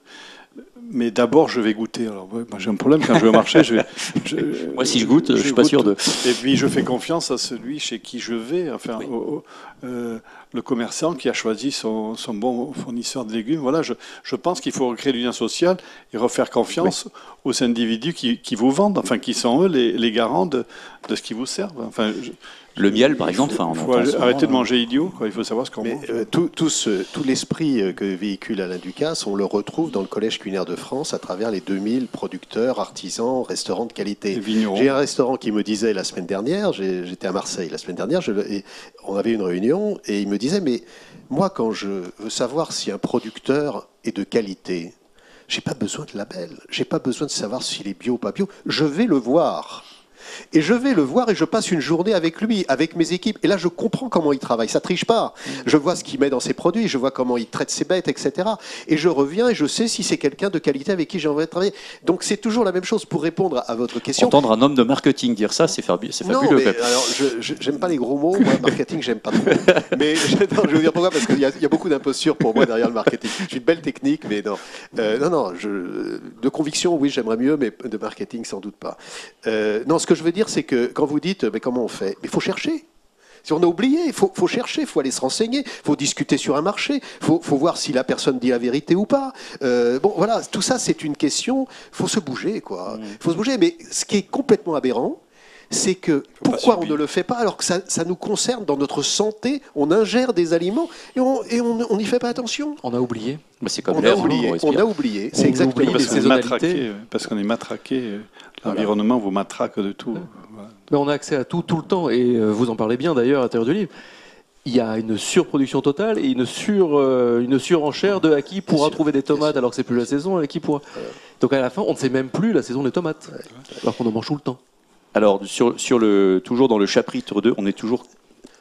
Mais d'abord, je vais goûter. Alors, ouais, moi, j'ai un problème quand je vais au marché. Je vais, je- Moi, si je goûte, je suis pas sûr de. Et puis, je fais confiance à celui chez qui je vais. Enfin, Oui. au- au- euh, le commerçant qui a choisi son, son bon fournisseur de légumes. Voilà, je, je pense qu'il faut recréer du lien social et refaire confiance aux individus qui, qui vous vendent, enfin, qui sont eux les, les garants de, de ce qui vous servent. Enfin, je- Le miel, par exemple. Enfin, on il faut arrêter de là. manger idiot. Quoi. Il faut savoir ce qu'on mange. euh, tout, tout ce- tout l'esprit euh, que véhicule Alain Ducasse, on le retrouve dans le Collège culinaire de France à travers les 2000 producteurs, artisans, restaurants de qualité. J'ai un restaurant qui me disait la semaine dernière, j'étais à Marseille la semaine dernière, je le- et on avait une réunion et il me disait, mais moi quand je veux savoir si un producteur est de qualité, j'ai pas besoin de label, j'ai pas besoin de savoir s'il est bio ou pas bio, je vais le voir. Et je vais le voir et je passe une journée avec lui, avec mes équipes. Et là, je comprends comment il travaille. Ça triche pas. Je vois ce qu'il met dans ses produits, je vois comment il traite ses bêtes, etc. Et je reviens et je sais si c'est quelqu'un de qualité avec qui j'ai envie de travailler. Donc c'est toujours la même chose pour répondre à votre question. Entendre un homme de marketing dire ça, c'est fabu- c'est Non, fabuleux. mais alors, j'aime pas les gros mots. Moi, marketing, j'aime pas trop. Mais je, non, je vais vous dire pourquoi, parce qu'il y, a- il y a beaucoup d'imposture pour moi derrière le marketing. J'ai une belle technique, mais non. Euh, non, non, je, de conviction, oui, j'aimerais mieux, mais de marketing, sans doute pas. Euh, non, ce que je veux dire, c'est que quand vous dites, mais comment on fait? Mais il faut chercher. Si on a oublié, il faut, faut chercher, il faut aller se renseigner, il faut discuter sur un marché, il faut, faut voir si la personne dit la vérité ou pas. Euh, bon, voilà, tout ça, c'est une question, il faut se bouger, quoi. Il faut se bouger, mais ce qui est complètement aberrant, c'est que pourquoi on ne le fait pas alors que ça, ça nous concerne dans notre santé On ingère des aliments et on et on on n'y fait pas attention. On a oublié. Bah, c'est comme On a oublié. On a C'est exactement Parce les matraqué, parce qu'on est matraqué. euh, L'environnement vous matraque de tout. Voilà. Mais on a accès à tout tout le temps, et euh, vous en parlez bien d'ailleurs à l'intérieur du livre. Il y a une surproduction totale et une, sur, euh, une surenchère de à qui pourra trouver des tomates alors que c'est plus la saison, et à qui pourra. Donc à la fin, on ne sait même plus la saison des tomates, alors qu'on en mange tout le temps. Alors, sur, sur le, toujours dans le chapitre 2, on est toujours.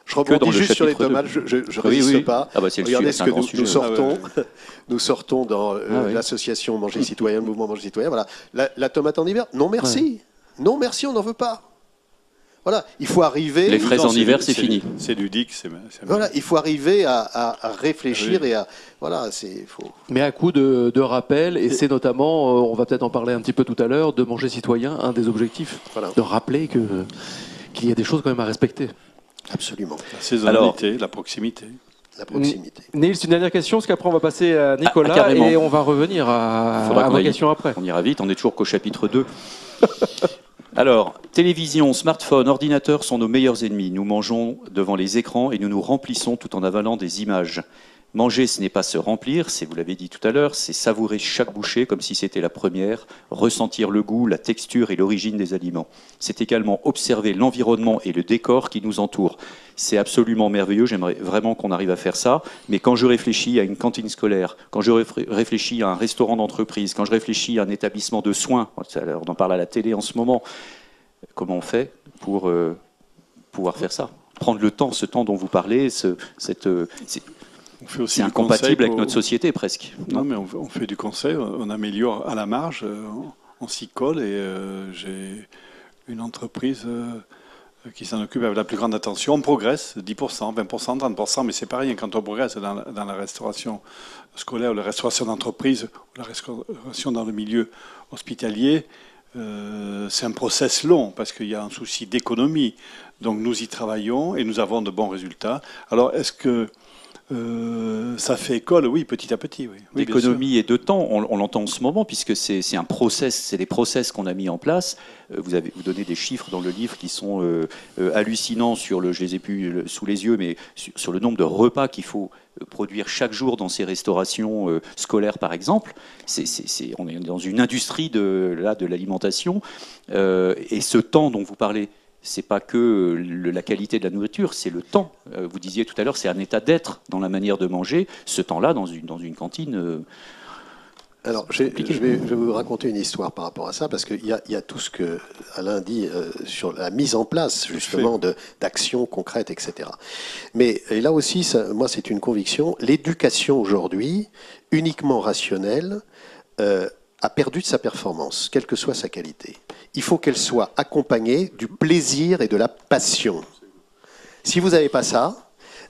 Je rebondis le juste sur les tomates. Je, je, je Oui, résiste oui. pas. Ah bah, c'est le Regardez sujet, ce que nous, sortons. Ah Nous sortons dans euh, Ah l'association Manger Citoyen, le mouvement Manger Citoyen. Voilà. La, la tomate en hiver, non merci. Non merci, on n'en veut pas. Voilà, il faut arriver. Les fraises en hiver, c'est fini. C'est du dick, c'est Voilà, il faut arriver à, à- à réfléchir Oui. et à voilà, c'est faut. Mais à coup de, de rappel, et c'est notamment, euh, on va peut-être en parler un petit peu tout à l'heure, de manger citoyen, un des objectifs, Voilà. de rappeler que qu'il y a des choses quand même à respecter. Absolument. La saisonnalité, la proximité. La proximité. Nils, une dernière question, parce qu'après on va passer à Nicolas Ah, carrément. et on va revenir à, Faudra à vos questions après. On ira vite, on est toujours qu'au chapitre 2. Alors, télévision, smartphone, ordinateur sont nos meilleurs ennemis. Nous mangeons devant les écrans et nous nous remplissons tout en avalant des images. Manger, ce n'est pas se remplir, c'est, vous l'avez dit tout à l'heure, c'est savourer chaque bouchée comme si c'était la première, ressentir le goût, la texture et l'origine des aliments. C'est également observer l'environnement et le décor qui nous entoure. C'est absolument merveilleux, j'aimerais vraiment qu'on arrive à faire ça, mais quand je réfléchis à une cantine scolaire, quand je réfléchis à un restaurant d'entreprise, quand je réfléchis à un établissement de soins, on en parle à la télé en ce moment, comment on fait pour euh, pouvoir faire ça? Prendre le temps, ce temps dont vous parlez, ce, cette, euh, c'est incompatible avec notre société presque. Non, mais on, fait du conseil, on améliore à la marge, euh, on, s'y colle et euh, j'ai une entreprise euh, qui s'en occupe avec la plus grande attention. On progresse, 10%, 20%, 30%, mais c'est pas rien quand on progresse dans, la restauration scolaire, la restauration d'entreprise, ou la restauration dans le milieu hospitalier. c'est un process long parce qu'il y a un souci d'économie. Donc nous y travaillons et nous avons de bons résultats. Alors est-ce que euh, ça fait école, oui, petit à petit. Oui. D'économie et de temps, on, l'entend en ce moment, puisque c'est un process, c'est des process qu'on a mis en place. Euh, vous avez vous donnez des chiffres dans le livre qui sont euh, hallucinants sur le, je les ai plus sous les yeux, mais sur, le nombre de repas qu'il faut produire chaque jour dans ces restaurations scolaires, par exemple. on est dans une industrie de, là, de l'alimentation. et ce temps dont vous parlez, c'est pas que la qualité de la nourriture, c'est le temps. Euh, vous disiez tout à l'heure, c'est un état d'être dans la manière de manger. Ce temps-là, dans une, dans une cantine. Euh, alors, je vais, vous raconter une histoire par rapport à ça, parce qu'il y, a tout ce que Alain dit euh, sur la mise en place, justement, d'actions concrètes, etc. Mais là aussi, moi, c'est une conviction. L'éducation aujourd'hui, uniquement rationnelle, a perdu de sa performance, quelle que soit sa qualité. Il faut qu'elle soit accompagnée du plaisir et de la passion. Si vous n'avez pas ça,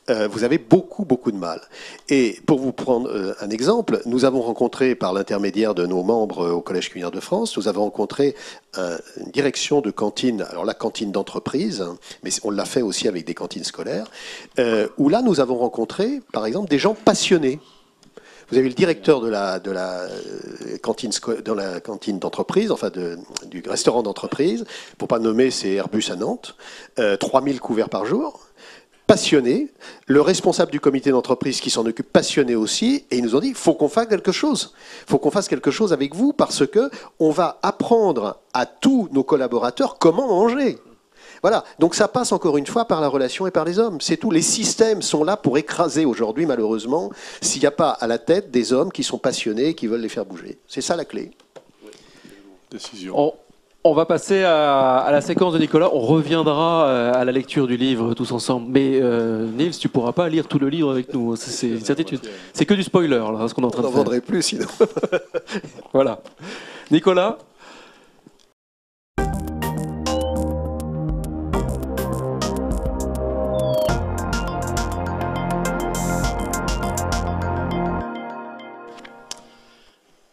euh, vous avez beaucoup, beaucoup de mal. Et pour vous prendre euh, un exemple, nous avons rencontré, par l'intermédiaire de nos membres euh, au Collège culinaire de France, nous avons rencontré une direction de cantine, alors la cantine d'entreprise, hein, mais on l'a fait aussi avec des cantines scolaires, où là, nous avons rencontré, par exemple, des gens passionnés vous avez le directeur de la, euh, cantine dans la cantine d'entreprise, enfin de, du restaurant d'entreprise, pour pas nommer, c'est Airbus à Nantes, euh, 3000 couverts par jour passionné, le responsable du comité d'entreprise qui s'en occupe passionné aussi, et ils nous ont dit, faut qu'on fasse quelque chose. Faut qu'on fasse quelque chose avec vous parce que on va apprendre à tous nos collaborateurs comment manger. Voilà, donc ça passe encore une fois par la relation et par les hommes. C'est tout. Les systèmes sont là pour écraser aujourd'hui, malheureusement, s'il n'y a pas à la tête des hommes qui sont passionnés et qui veulent les faire bouger. C'est ça la clé. Décision. On, va passer à, la séquence de Nicolas. On reviendra euh, à la lecture du livre tous ensemble. Mais euh, Nils, tu pourras pas lire tout le livre avec nous. C'est une certitude. C'est que du spoiler, là, ce qu'on est en train de faire. On n'en vendrait plus sinon. voilà. Nicolas,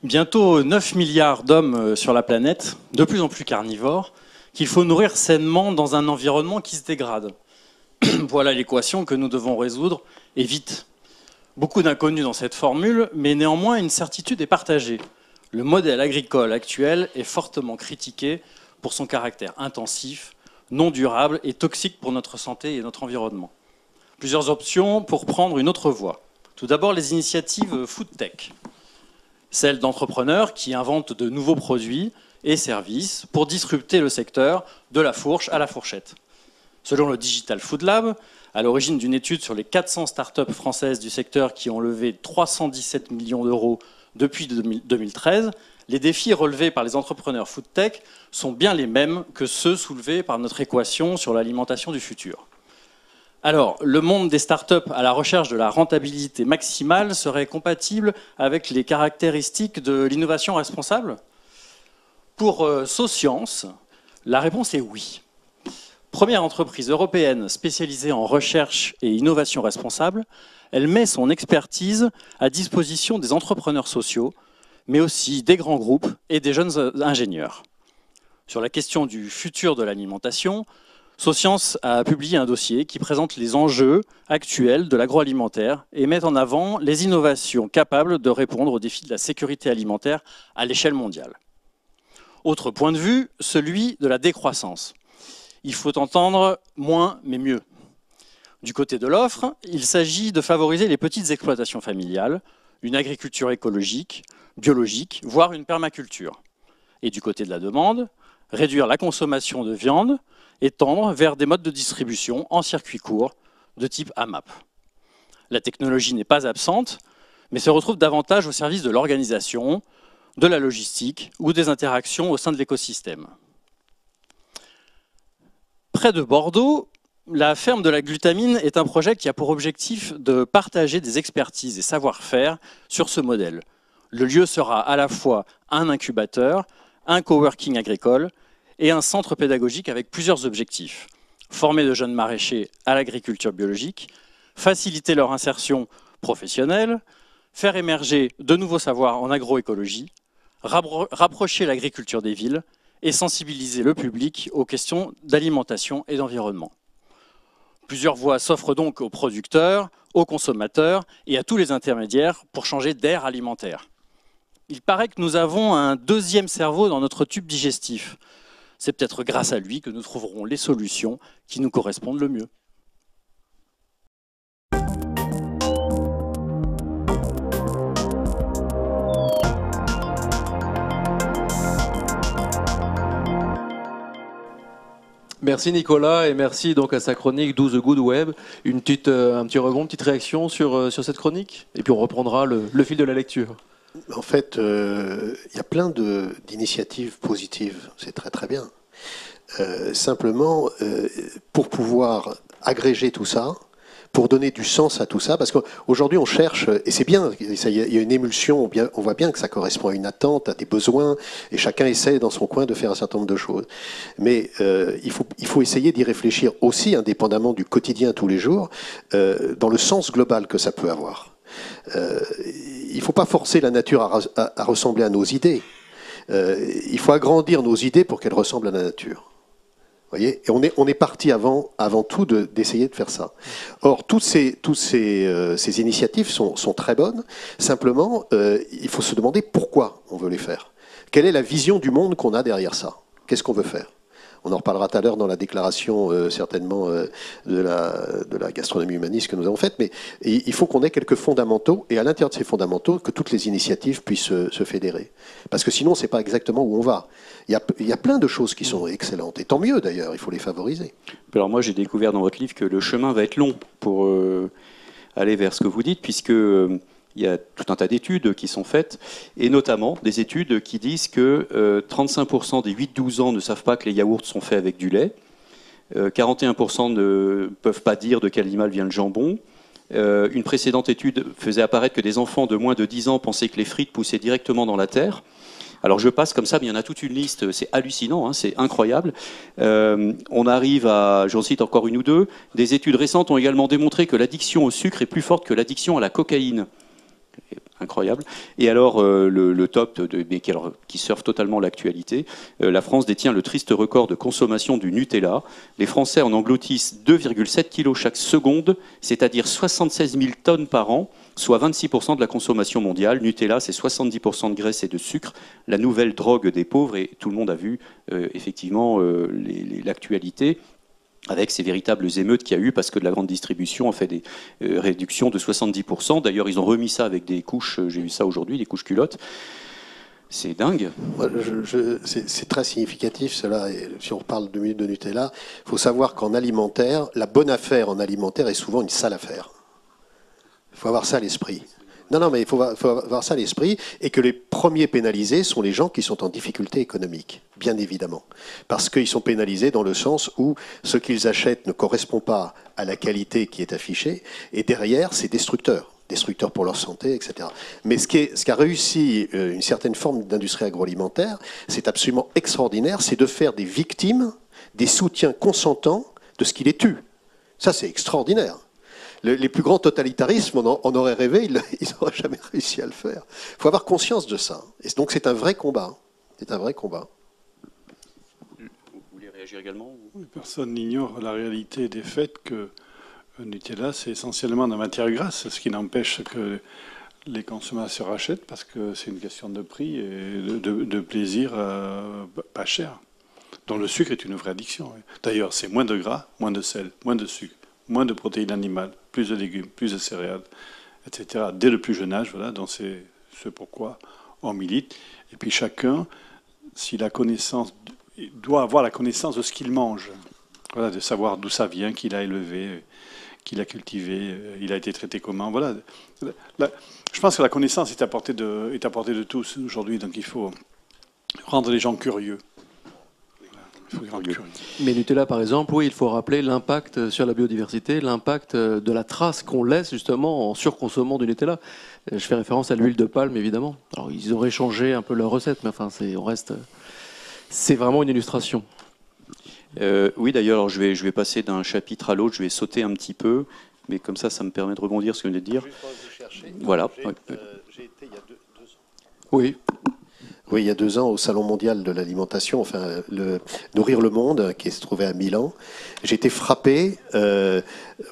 bientôt 9 milliards d'hommes euh, sur la planète, de plus en plus carnivores, qu'il faut nourrir sainement dans un environnement qui se dégrade. voilà l'équation que nous devons résoudre, et vite. Beaucoup d'inconnus dans cette formule, mais néanmoins une certitude est partagée. Le modèle agricole actuel est fortement critiqué pour son caractère intensif, non durable et toxique pour notre santé et notre environnement. Plusieurs options pour prendre une autre voie. Tout d'abord les initiatives food tech celle d'entrepreneurs qui inventent de nouveaux produits et services pour disrupter le secteur de la fourche à la fourchette. Selon le Digital Food Lab, à l'origine d'une étude sur les 400 startups françaises du secteur qui ont levé 317 millions d'euros depuis 2013, les défis relevés par les entrepreneurs food tech sont bien les mêmes que ceux soulevés par notre équation sur l'alimentation du futur. Alors, le monde des startups à la recherche de la rentabilité maximale serait compatible avec les caractéristiques de l'innovation responsable? Pour euh, la réponse est oui. Première entreprise européenne spécialisée en recherche et innovation responsable, elle met son expertise à disposition des entrepreneurs sociaux, mais aussi des grands groupes et des jeunes ingénieurs. Sur la question du futur de l'alimentation, Socience a publié un dossier qui présente les enjeux actuels de l'agroalimentaire et met en avant les innovations capables de répondre aux défis de la sécurité alimentaire à l'échelle mondiale. Autre point de vue, celui de la décroissance. Il faut entendre moins mais mieux. Du côté de l'offre, il s'agit de favoriser les petites exploitations familiales, une agriculture écologique, biologique, voire une permaculture. Et du côté de la demande, réduire la consommation de viande et tendre vers des modes de distribution en circuit court de type AMAP. La technologie n'est pas absente, mais se retrouve davantage au service de l'organisation, de la logistique ou des interactions au sein de l'écosystème. Près de Bordeaux, la ferme de la glutamine est un projet qui a pour objectif de partager des expertises et savoir-faire sur ce modèle. Le lieu sera à la fois un incubateur, un coworking agricole et un centre pédagogique avec plusieurs objectifs. Former de jeunes maraîchers à l'agriculture biologique, faciliter leur insertion professionnelle, faire émerger de nouveaux savoirs en agroécologie, rapprocher l'agriculture des villes et sensibiliser le public aux questions d'alimentation et d'environnement. Plusieurs voies s'offrent donc aux producteurs, aux consommateurs et à tous les intermédiaires pour changer d'air alimentaire. Il paraît que nous avons un deuxième cerveau dans notre tube digestif. C'est peut-être grâce à lui que nous trouverons les solutions qui nous correspondent le mieux. Merci Nicolas et merci donc à sa chronique 12 Good Web. Une petite, euh, un petit rebond, une petite réaction sur, euh, sur cette chronique? Et puis on reprendra le, fil de la lecture. En fait, euh, il y a plein d'initiatives positives, c'est très très bien. simplement, pour pouvoir agréger tout ça, pour donner du sens à tout ça, parce qu'aujourd'hui on cherche, et c'est bien, il y a une émulsion, on voit bien que ça correspond à une attente, à des besoins, et chacun essaie dans son coin de faire un certain nombre de choses. Mais euh, il, faut, essayer d'y réfléchir aussi, indépendamment du quotidien tous les jours, euh, dans le sens global que ça peut avoir. Euh, il ne faut pas forcer la nature à, ressembler à nos idées. il faut agrandir nos idées pour qu'elles ressemblent à la nature et on est, on est parti avant, avant tout d'essayer de, faire ça. Or, toutes ces, ces, euh, ces initiatives sont, sont, très bonnes. Simplement, euh, il faut se demander pourquoi on veut les faire. Quelle est la vision du monde qu'on a derrière ça? Qu'est-ce qu'on veut faire? On en reparlera tout à l'heure dans la déclaration euh, certainement euh, de, la, gastronomie humaniste que nous avons faite, mais il faut qu'on ait quelques fondamentaux et à l'intérieur de ces fondamentaux que toutes les initiatives puissent se, fédérer. Parce que sinon, c'est pas exactement où on va. Il y, a, plein de choses qui sont excellentes et tant mieux d'ailleurs, il faut les favoriser. Alors moi, j'ai découvert dans votre livre que le chemin va être long pour euh, aller vers ce que vous dites, puisque il y a tout un tas d'études qui sont faites, et notamment des études qui disent que 35% euh, des 8-12 ans ne savent pas que les yaourts sont faits avec du lait, 41% euh, ne peuvent pas dire de quel animal vient le jambon. Euh, une précédente étude faisait apparaître que des enfants de moins de 10 ans pensaient que les frites poussaient directement dans la terre. Alors je passe comme ça, mais il y en a toute une liste, c'est hallucinant, hein, c'est incroyable. on arrive à, j'en cite encore une ou deux, des études récentes ont également démontré que l'addiction au sucre est plus forte que l'addiction à la cocaïne incroyable. Et alors, euh, le, top, de, qui, qui, surfe totalement l'actualité, euh, la France détient le triste record de consommation du Nutella. Les Français en engloutissent 2,7 kg chaque seconde, c'est-à-dire 76 000 tonnes par an, soit 26% de la consommation mondiale. Nutella, c'est 70% de graisse et de sucre, la nouvelle drogue des pauvres, et tout le monde a vu euh, effectivement l'actualité avec ces véritables émeutes qu'il y a eu parce que de la grande distribution a fait des euh, réductions de 70%. D'ailleurs, ils ont remis ça avec des couches, euh, j'ai vu ça aujourd'hui, des couches culottes. C'est dingue. C'est très significatif cela. Si on reparle deux minutes de Nutella, il faut savoir qu'en alimentaire, la bonne affaire en alimentaire est souvent une sale affaire. Il faut avoir ça à l'esprit. Non, non, mais il faut, avoir ça à l'esprit et que les premiers pénalisés sont les gens qui sont en difficulté économique, bien évidemment. Parce qu'ils sont pénalisés dans le sens où ce qu'ils achètent ne correspond pas à la qualité qui est affichée et derrière, c'est destructeur destructeur pour leur santé, etc. Mais ce qui, ce qui a réussi euh, une certaine forme d'industrie agroalimentaire, c'est absolument extraordinaire, c'est de faire des victimes des soutiens consentants de ce qui les tue. Ça, c'est extraordinaire les plus grands totalitarismes, on, en, aurait rêvé, ils n'auraient jamais réussi à le faire. Il faut avoir conscience de ça. Et donc c'est un vrai combat. C'est un vrai combat. Vous voulez réagir également Personne n'ignore la réalité des faits que Nutella, c'est essentiellement de la matière grasse, ce qui n'empêche que les consommateurs achètent parce que c'est une question de prix et de, de- de plaisir euh, pas cher. Donc le sucre est une vraie addiction. D'ailleurs, c'est moins de gras, moins de sel, moins de sucre, moins de protéines animales, plus de légumes, plus de céréales, etc. Dès le plus jeune âge, voilà. Donc c'est ce pourquoi on milite. Et puis chacun, s'il a connaissance, doit avoir la connaissance de ce qu'il mange. Voilà, de savoir d'où ça vient, qu'il a élevé, qu'il a cultivé, il a été traité comment. Voilà. La- je pense que la connaissance est à portée de, est à portée de tous aujourd'hui, donc il faut rendre les gens curieux. Voilà, Il faut les rendre curieux. Mais Nutella, par exemple, oui, il faut rappeler l'impact sur la biodiversité, l'impact de la trace qu'on laisse justement en surconsommant du Nutella. Euh, Je fais référence à l'huile de palme, évidemment. Alors, ils auraient changé un peu leur recette, mais enfin, c'est, on reste. C'est vraiment une illustration. Euh, oui, d'ailleurs, alors je vais, je vais passer d'un chapitre à l'autre, je vais sauter un petit peu, mais comme ça, ça me permet de rebondir sur ce que vous venez de dire. Voilà. J'ai euh, j'ai été il y a deux, deux ans. Oui, Oui, il y a deux ans, au Salon mondial de l'alimentation, enfin, le Nourrir le Monde, qui se trouvait à Milan, j'ai été frappé euh,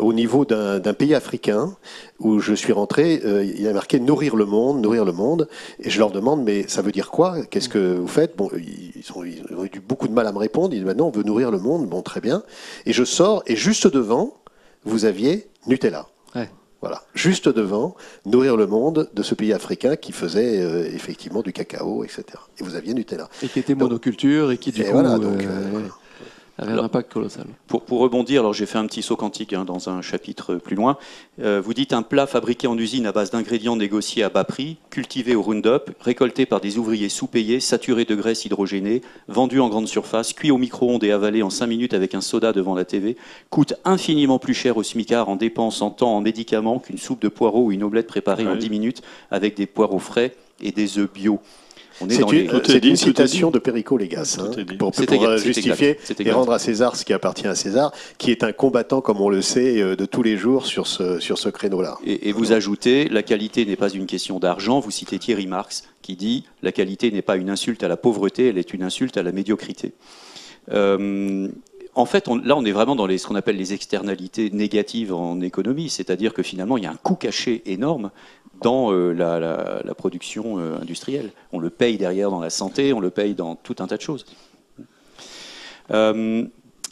au niveau d'un pays africain où je suis rentré. euh, il y a marqué Nourrir le Monde, Nourrir le Monde. Et je leur demande, mais ça veut dire quoi? Qu'est-ce que vous faites? Ils ont, ils ont eu beaucoup de mal à me répondre. Ils disent, maintenant, on veut nourrir le monde. Bon, très bien. Et je sors, et juste devant, vous aviez Nutella. Voilà, juste devant, nourrir le monde de ce pays africain qui faisait euh, effectivement du cacao, etc. Et vous aviez Nutella. et qui était Donc- monoculture et qui, du et coup, voilà, donc, euh, euh. Avait Alors- un impact colossal. Pour, pour rebondir, alors j'ai fait un petit saut quantique hein, dans un chapitre plus loin. Euh, vous dites un plat fabriqué en usine à base d'ingrédients négociés à bas prix, cultivé au Roundup, récolté par des ouvriers sous-payés, saturé de graisse hydrogénée, vendu en grande surface, cuit au micro-ondes et avalé en 5 minutes avec un soda devant la TV, coûte infiniment plus cher au smicard en dépenses, en temps, en médicaments qu'une soupe de poireaux ou une omelette préparée en Oui. 10 minutes avec des poireaux frais et des œufs bio. On est C'est dans une, les... Est dit, citation de Perico Légas, hein, pour, euh, justifier et rendre à César ce qui appartient à César, qui est un combattant, comme on le sait, euh, de tous les jours sur ce, sur ce créneau-là. Et, et vous ajoutez, la qualité n'est pas une question d'argent. Vous citez Thierry Marx qui dit, la qualité n'est pas une insulte à la pauvreté, elle est une insulte à la médiocrité. Euh, en fait, on- là, on est vraiment dans les, ce qu'on appelle les externalités négatives en économie, c'est-à-dire que finalement, il y a un coût caché énorme dans euh, la, la- la production euh, industrielle. On le paye derrière dans la santé, on le paye dans tout un tas de choses. Euh,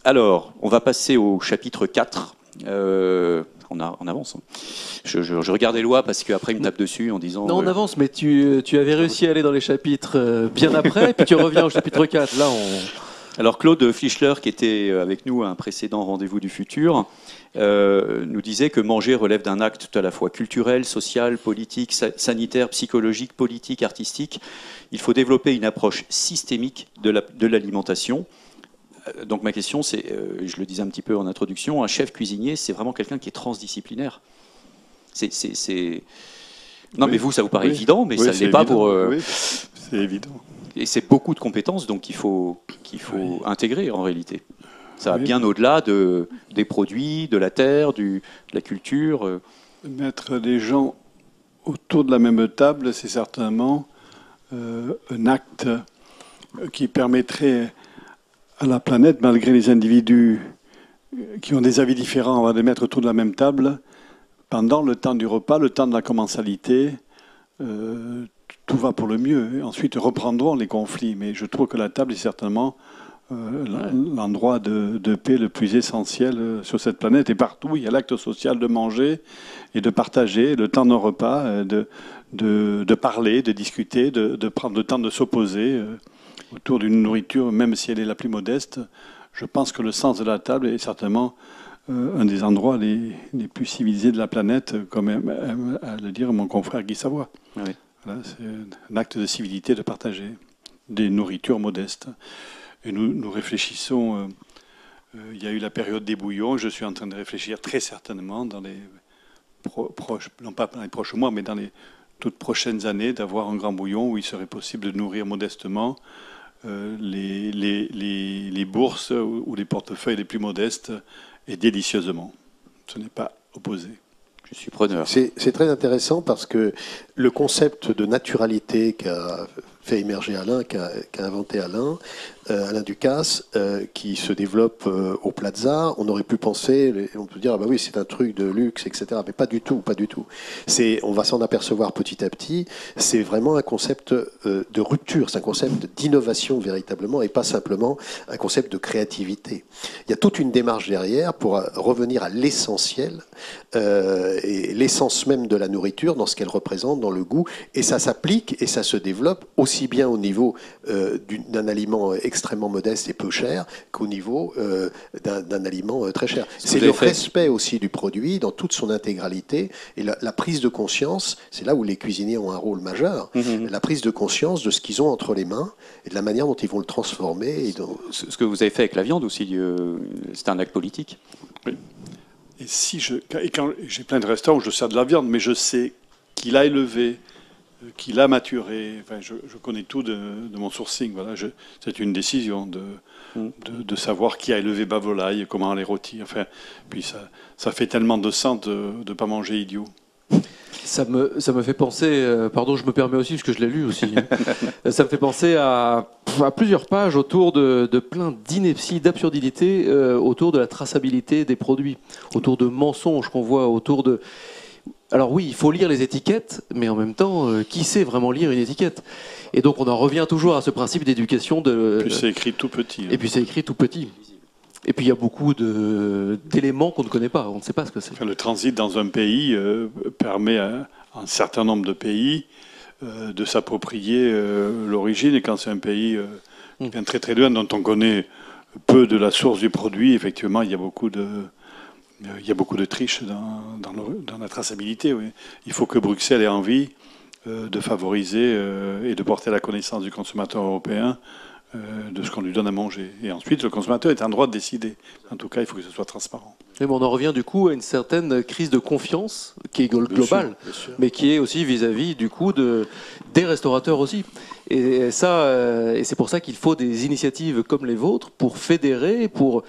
alors, on va passer au chapitre 4. Euh, on, a, on avance. hein. Je, je, je regarde Eloi parce qu'après il me tape dessus en disant. Non, on avance, mais tu, tu avais réussi à aller dans les chapitres bien après, puis tu reviens au chapitre 4. Là, on. Alors Claude Fischler, qui était avec nous à un précédent rendez-vous du futur, euh, nous disait que manger relève d'un acte tout à la fois culturel, social, politique, sa- sanitaire, psychologique, politique, artistique. Il faut développer une approche systémique de la- de l'alimentation. Euh, Donc ma question, c'est, euh, je le disais un petit peu en introduction, un chef cuisinier, c'est vraiment quelqu'un qui est transdisciplinaire. C'est, Non, Oui. mais vous, ça vous paraît Oui. évident, mais Oui, ça ne l'est pas pour. euh, Oui, c'est évident. Et c'est beaucoup de compétences donc qu'il faut, qu'il faut intégrer en réalité. Ça va Oui. bien au-delà de, des produits, de la terre, du, de la culture. euh. Mettre les gens autour de la même table, c'est certainement euh, un acte qui permettrait à la planète, malgré les individus euh, qui ont des avis différents, on va les mettre autour de la même table pendant le temps du repas, le temps de la commensalité. euh, tout va pour le mieux. Et ensuite reprendront les conflits. Mais je trouve que la table est certainement euh, l'endroit de, de paix le plus essentiel euh, sur cette planète. Et partout, il y a l'acte social de manger et de partager le temps d'un repas, euh, de, de, de parler, de discuter, de, prendre le temps de s'opposer autour d'une nourriture, même si elle est la plus modeste. Je pense que le sens de la table est certainement un des endroits les, les plus civilisés de la planète, comme aime, aime à le dire mon confrère Guy Savoie. Oui. C'est un acte de civilité de partager des nourritures modestes. Et nous, réfléchissons, euh, euh, il y a eu la période des bouillons, je suis en train de réfléchir très certainement dans les pro- proches, non pas dans les prochains mois, mais dans les toutes prochaines années, d'avoir un grand bouillon où il serait possible de nourrir modestement euh, les, bourses ou, ou les portefeuilles les plus modestes et délicieusement. Ce n'est pas opposé. C'est très intéressant parce que le concept de naturalité qu'a fait émerger Alain, qu'a inventé Alain, Alain Ducasse, euh, qui se développe euh, au Plaza. On aurait pu penser, on peut dire, ah bah oui, c'est un truc de luxe, etc. Mais pas du tout, pas du tout. C'est, on va s'en apercevoir petit à petit. C'est vraiment un concept de rupture, c'est un concept d'innovation véritablement, et pas simplement un concept de créativité. Il y a toute une démarche derrière pour revenir à l'essentiel et l'essence même de la nourriture dans ce qu'elle représente, dans le goût, et ça s'applique et ça se développe aussi bien au niveau d'un aliment extrêmement modeste et peu cher qu'au niveau euh, d'un aliment euh, très cher. C'est le respect aussi du produit dans toute son intégralité et la, prise de conscience, c'est là où les cuisiniers ont un rôle majeur, mmh, mmh. la prise de conscience de ce qu'ils ont entre les mains et de la manière dont ils vont le transformer. Et Ce que vous avez fait avec la viande aussi, euh, c'est un acte politique. Oui. Et si je, et quand j'ai plein de restaurants où je sers de la viande, mais je sais qu'il a élevé qu'il a maturé. Enfin, je, connais tout de, mon sourcing. Voilà, c'est une décision de, mm. de, savoir qui a élevé Bavolaille, comment les rôtir. Enfin, puis ça, ça fait tellement de sens de ne pas manger idiot. Ça me, ça me fait penser, euh, pardon, je me permets aussi, parce que je l'ai lu aussi, hein. ça me fait penser à, à plusieurs pages autour de, de plein d'inepties, d'absurdités, euh, autour de la traçabilité des produits, autour de mensonges qu'on voit, autour de... Alors oui, il faut lire les étiquettes, mais en même temps, euh, qui sait vraiment lire une étiquette? Et donc on en revient toujours à ce principe d'éducation de. Et puis c'est écrit tout petit. Hein. Et puis c'est écrit tout petit. Et puis il y a beaucoup d'éléments qu'on ne connaît pas, on ne sait pas ce que c'est. le transit dans un pays euh, permet à, un certain nombre de pays euh, de s'approprier l'origine. Et quand c'est un pays qui mm. vient très très loin, dont on connaît peu de la source du produit, effectivement, il y a beaucoup de, il y a beaucoup de triches dans, dans, la traçabilité. Oui. Il faut que Bruxelles ait envie euh, de favoriser euh, et de porter la connaissance du consommateur européen euh, de ce qu'on lui donne à manger. Et ensuite, le consommateur est en droit de décider. En tout cas, il faut que ce soit transparent. On en revient du coup à une certaine crise de confiance qui est globale, mais qui est aussi vis-à-vis du coup de, des restaurateurs aussi. Et, ça, euh, et c'est pour ça qu'il faut des initiatives comme les vôtres pour fédérer, pour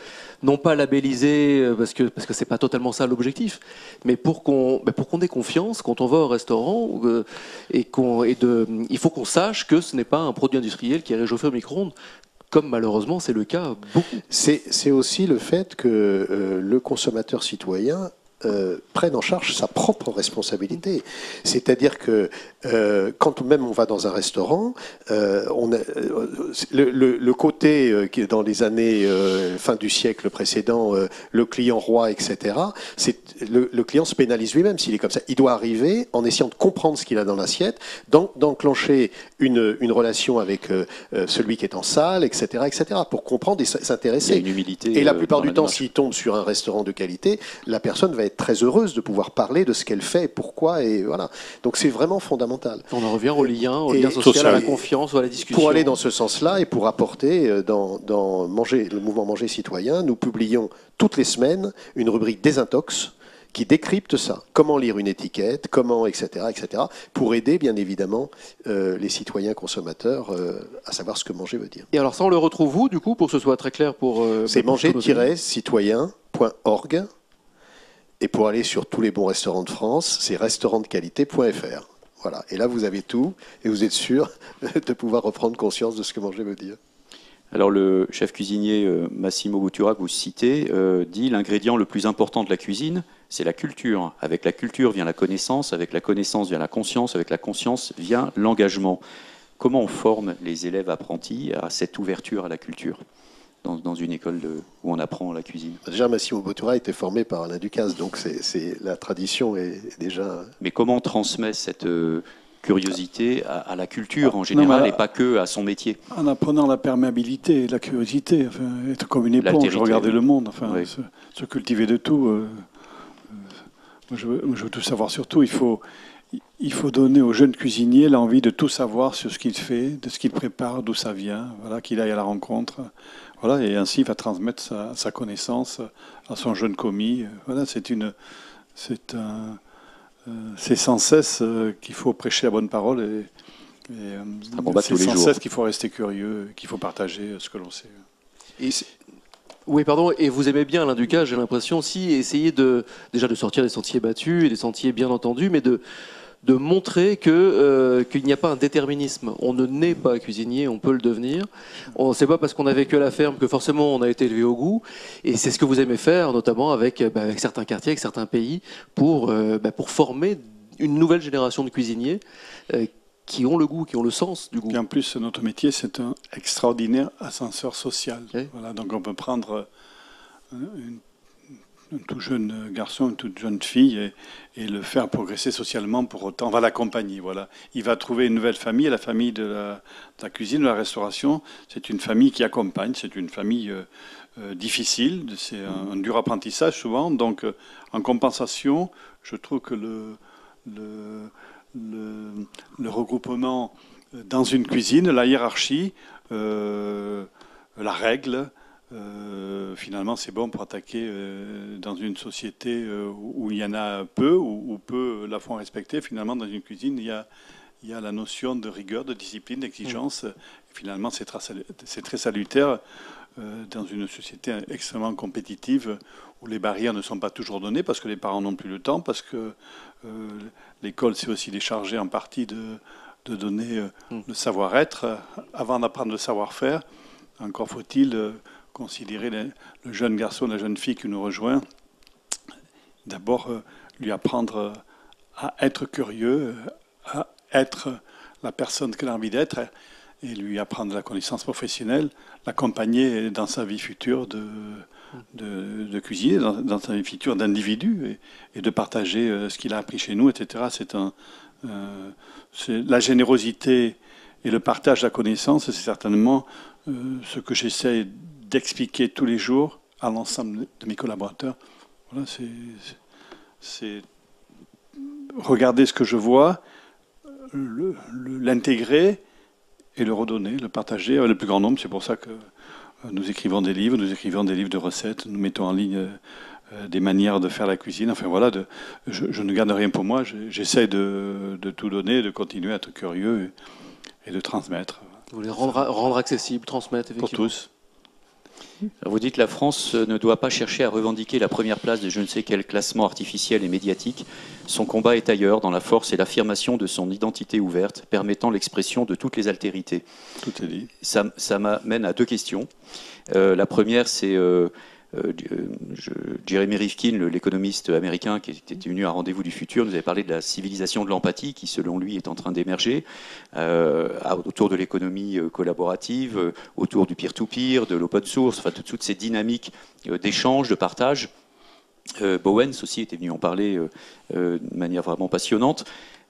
non pas labelliser euh, parce que parce que pas totalement ça l'objectif, mais pour qu'on pour qu'on ait confiance quand on va au restaurant euh, et et de il faut qu'on sache que ce n'est pas un produit industriel qui est réchauffé au micro-ondes comme malheureusement c'est le cas beaucoup. C'est aussi le fait que le consommateur citoyen euh, prenne en charge sa propre responsabilité. C'est-à-dire que euh, quand même on va dans un restaurant, euh, on a, le, le, côté qui est dans les années fin du siècle précédent, le client roi, etc. C'est le, le, client se pénalise lui-même s'il est comme ça. Il doit arriver en essayant de comprendre ce qu'il a dans l'assiette, d'enclencher une, une, relation avec celui qui est en salle, etc., etc. Pour comprendre et s'intéresser. Une humilité. Et la plupart du temps, s'il tombe sur un restaurant de qualité, la personne va être très heureuse de pouvoir parler de ce qu'elle fait, pourquoi, et voilà. Donc c'est vraiment fondamental. On en revient au lien, au lien social, à la confiance, à la discussion. Pour aller dans ce sens-là et pour apporter euh, dans, dans manger, le mouvement Manger Citoyen, nous publions toutes les semaines une rubrique Désintox qui décrypte ça. Comment lire une étiquette, comment, etc., etc., pour aider, bien évidemment, euh, les citoyens consommateurs euh, à savoir ce que manger veut dire. Et alors ça, on le retrouve où, du coup, pour que ce soit très clair pour... C'est manger-citoyen.org et pour aller sur tous les bons restaurants de France, c'est restaurantdequalité.fr. Voilà. Et là, vous avez tout et vous êtes sûr de pouvoir reprendre conscience de ce que manger veut dire. Alors, le chef cuisinier euh, Massimo Bottura, que vous citez, euh, dit l'ingrédient le plus important de la cuisine, c'est la culture. Avec la culture vient la connaissance, avec la connaissance vient la conscience, avec la conscience vient l'engagement. Comment on forme les élèves apprentis à cette ouverture à la culture? Dans, une école où on apprend la cuisine Déjà, Massimo Bottura était formé par Alain Ducasse, donc c'est, la tradition est déjà. Mais comment on transmet cette euh, curiosité à, la culture en général et pas que à son métier? En apprenant la perméabilité, la curiosité, être comme une éponge, regarder le monde, enfin, se, cultiver de tout. Euh, euh, je, veux, je, veux, tout savoir sur tout. Il faut, il faut donner aux jeunes cuisiniers l'envie de tout savoir sur ce qu'il fait, de ce qu'il prépare, d'où ça vient, voilà, qu'il aille à la rencontre. Voilà, et ainsi il va transmettre sa, connaissance à son jeune commis. Voilà, c'est une, c'est un, euh, c'est sans cesse euh, qu'il faut prêcher la bonne parole et, euh, c'est sans cesse qu'il faut rester curieux, qu'il faut partager ce que l'on sait. oui, pardon. Et vous aimez bien Alain Ducas, j'ai l'impression aussi, essayer de déjà de sortir des sentiers battus et des sentiers bien entendus, mais de de montrer que euh, qu'il n'y a pas un déterminisme. On ne naît pas cuisinier, on peut le devenir. On sait pas parce qu'on a vécu à la ferme que forcément on a été élevé au goût. Et c'est ce que vous aimez faire, notamment avec, bah, avec certains quartiers, avec certains pays, pour euh, bah, pour former une nouvelle génération de cuisiniers. euh, qui ont le goût, qui ont le sens du goût. Et en plus, notre métier, c'est un extraordinaire ascenseur social. Voilà, donc on peut prendre euh, une- un tout jeune garçon, une toute jeune fille et, le faire progresser socialement pour autant. On va l'accompagner. Voilà. Il va trouver une nouvelle famille. La famille de la, cuisine, de la restauration, c'est une famille qui accompagne. C'est une famille euh, euh, difficile. C'est un, dur apprentissage souvent. Donc, euh, en compensation, je trouve que le, regroupement dans une cuisine, la hiérarchie, la règle, euh, finalement, c'est bon pour attaquer euh, dans une société euh, où où il y en a peu, ou où peu la font respecter. Finalement, dans une cuisine, il y a, il y a la notion de rigueur, de discipline, d'exigence. Et finalement, c'est très, salutaire dans une société extrêmement compétitive où les barrières ne sont pas toujours données parce que les parents n'ont plus le temps, parce que l'école s'est aussi déchargée en partie de, de donner Mm. le savoir-être avant d'apprendre le savoir-faire. Encore faut-il considérer le, jeune garçon, la jeune fille qui nous rejoint, d'abord euh, lui apprendre euh, à être curieux, euh, à être la personne qu'elle a envie d'être, et lui apprendre la connaissance professionnelle, l'accompagner dans sa vie future de, de, dans, sa vie future d'individu, et, de partager ce qu'il a appris chez nous, etc. C'est la générosité et le partage de la connaissance, c'est certainement ce que j'essaie d'expliquer tous les jours à l'ensemble de mes collaborateurs. Voilà, c'est, regarder ce que je vois, l'intégrer et le redonner, le partager avec le plus grand nombre. C'est pour ça que euh, nous écrivons des livres, nous écrivons des livres de recettes, nous mettons en ligne euh, euh, des manières de faire la cuisine. Enfin voilà, de- je, je ne garde rien pour moi. Je- J'essaie de, de tout donner, de continuer à être curieux et, et de transmettre Vous voulez rendre, rendre accessible, transmettre, pour effectivement. tous. Vous dites la France ne doit pas chercher à revendiquer la première place de je ne sais quel classement artificiel et médiatique. Son combat est ailleurs, dans la force et l'affirmation de son identité ouverte, permettant l'expression de toutes les altérités. Tout est dit. Ça, ça m'amène à deux questions. Euh, la première, c'est euh, euh, je- Jeremy Rifkin, l'économiste américain qui était venu à Rendez-vous du futur, nous avait parlé de la civilisation de l'empathie qui, selon lui, est en train d'émerger euh, autour de l'économie euh, collaborative, euh, autour du peer-to-peer, de l'open source, enfin toutes, toutes ces dynamiques euh, d'échange, de partage. Euh, Bowens aussi était venu en parler euh, euh, de manière vraiment passionnante.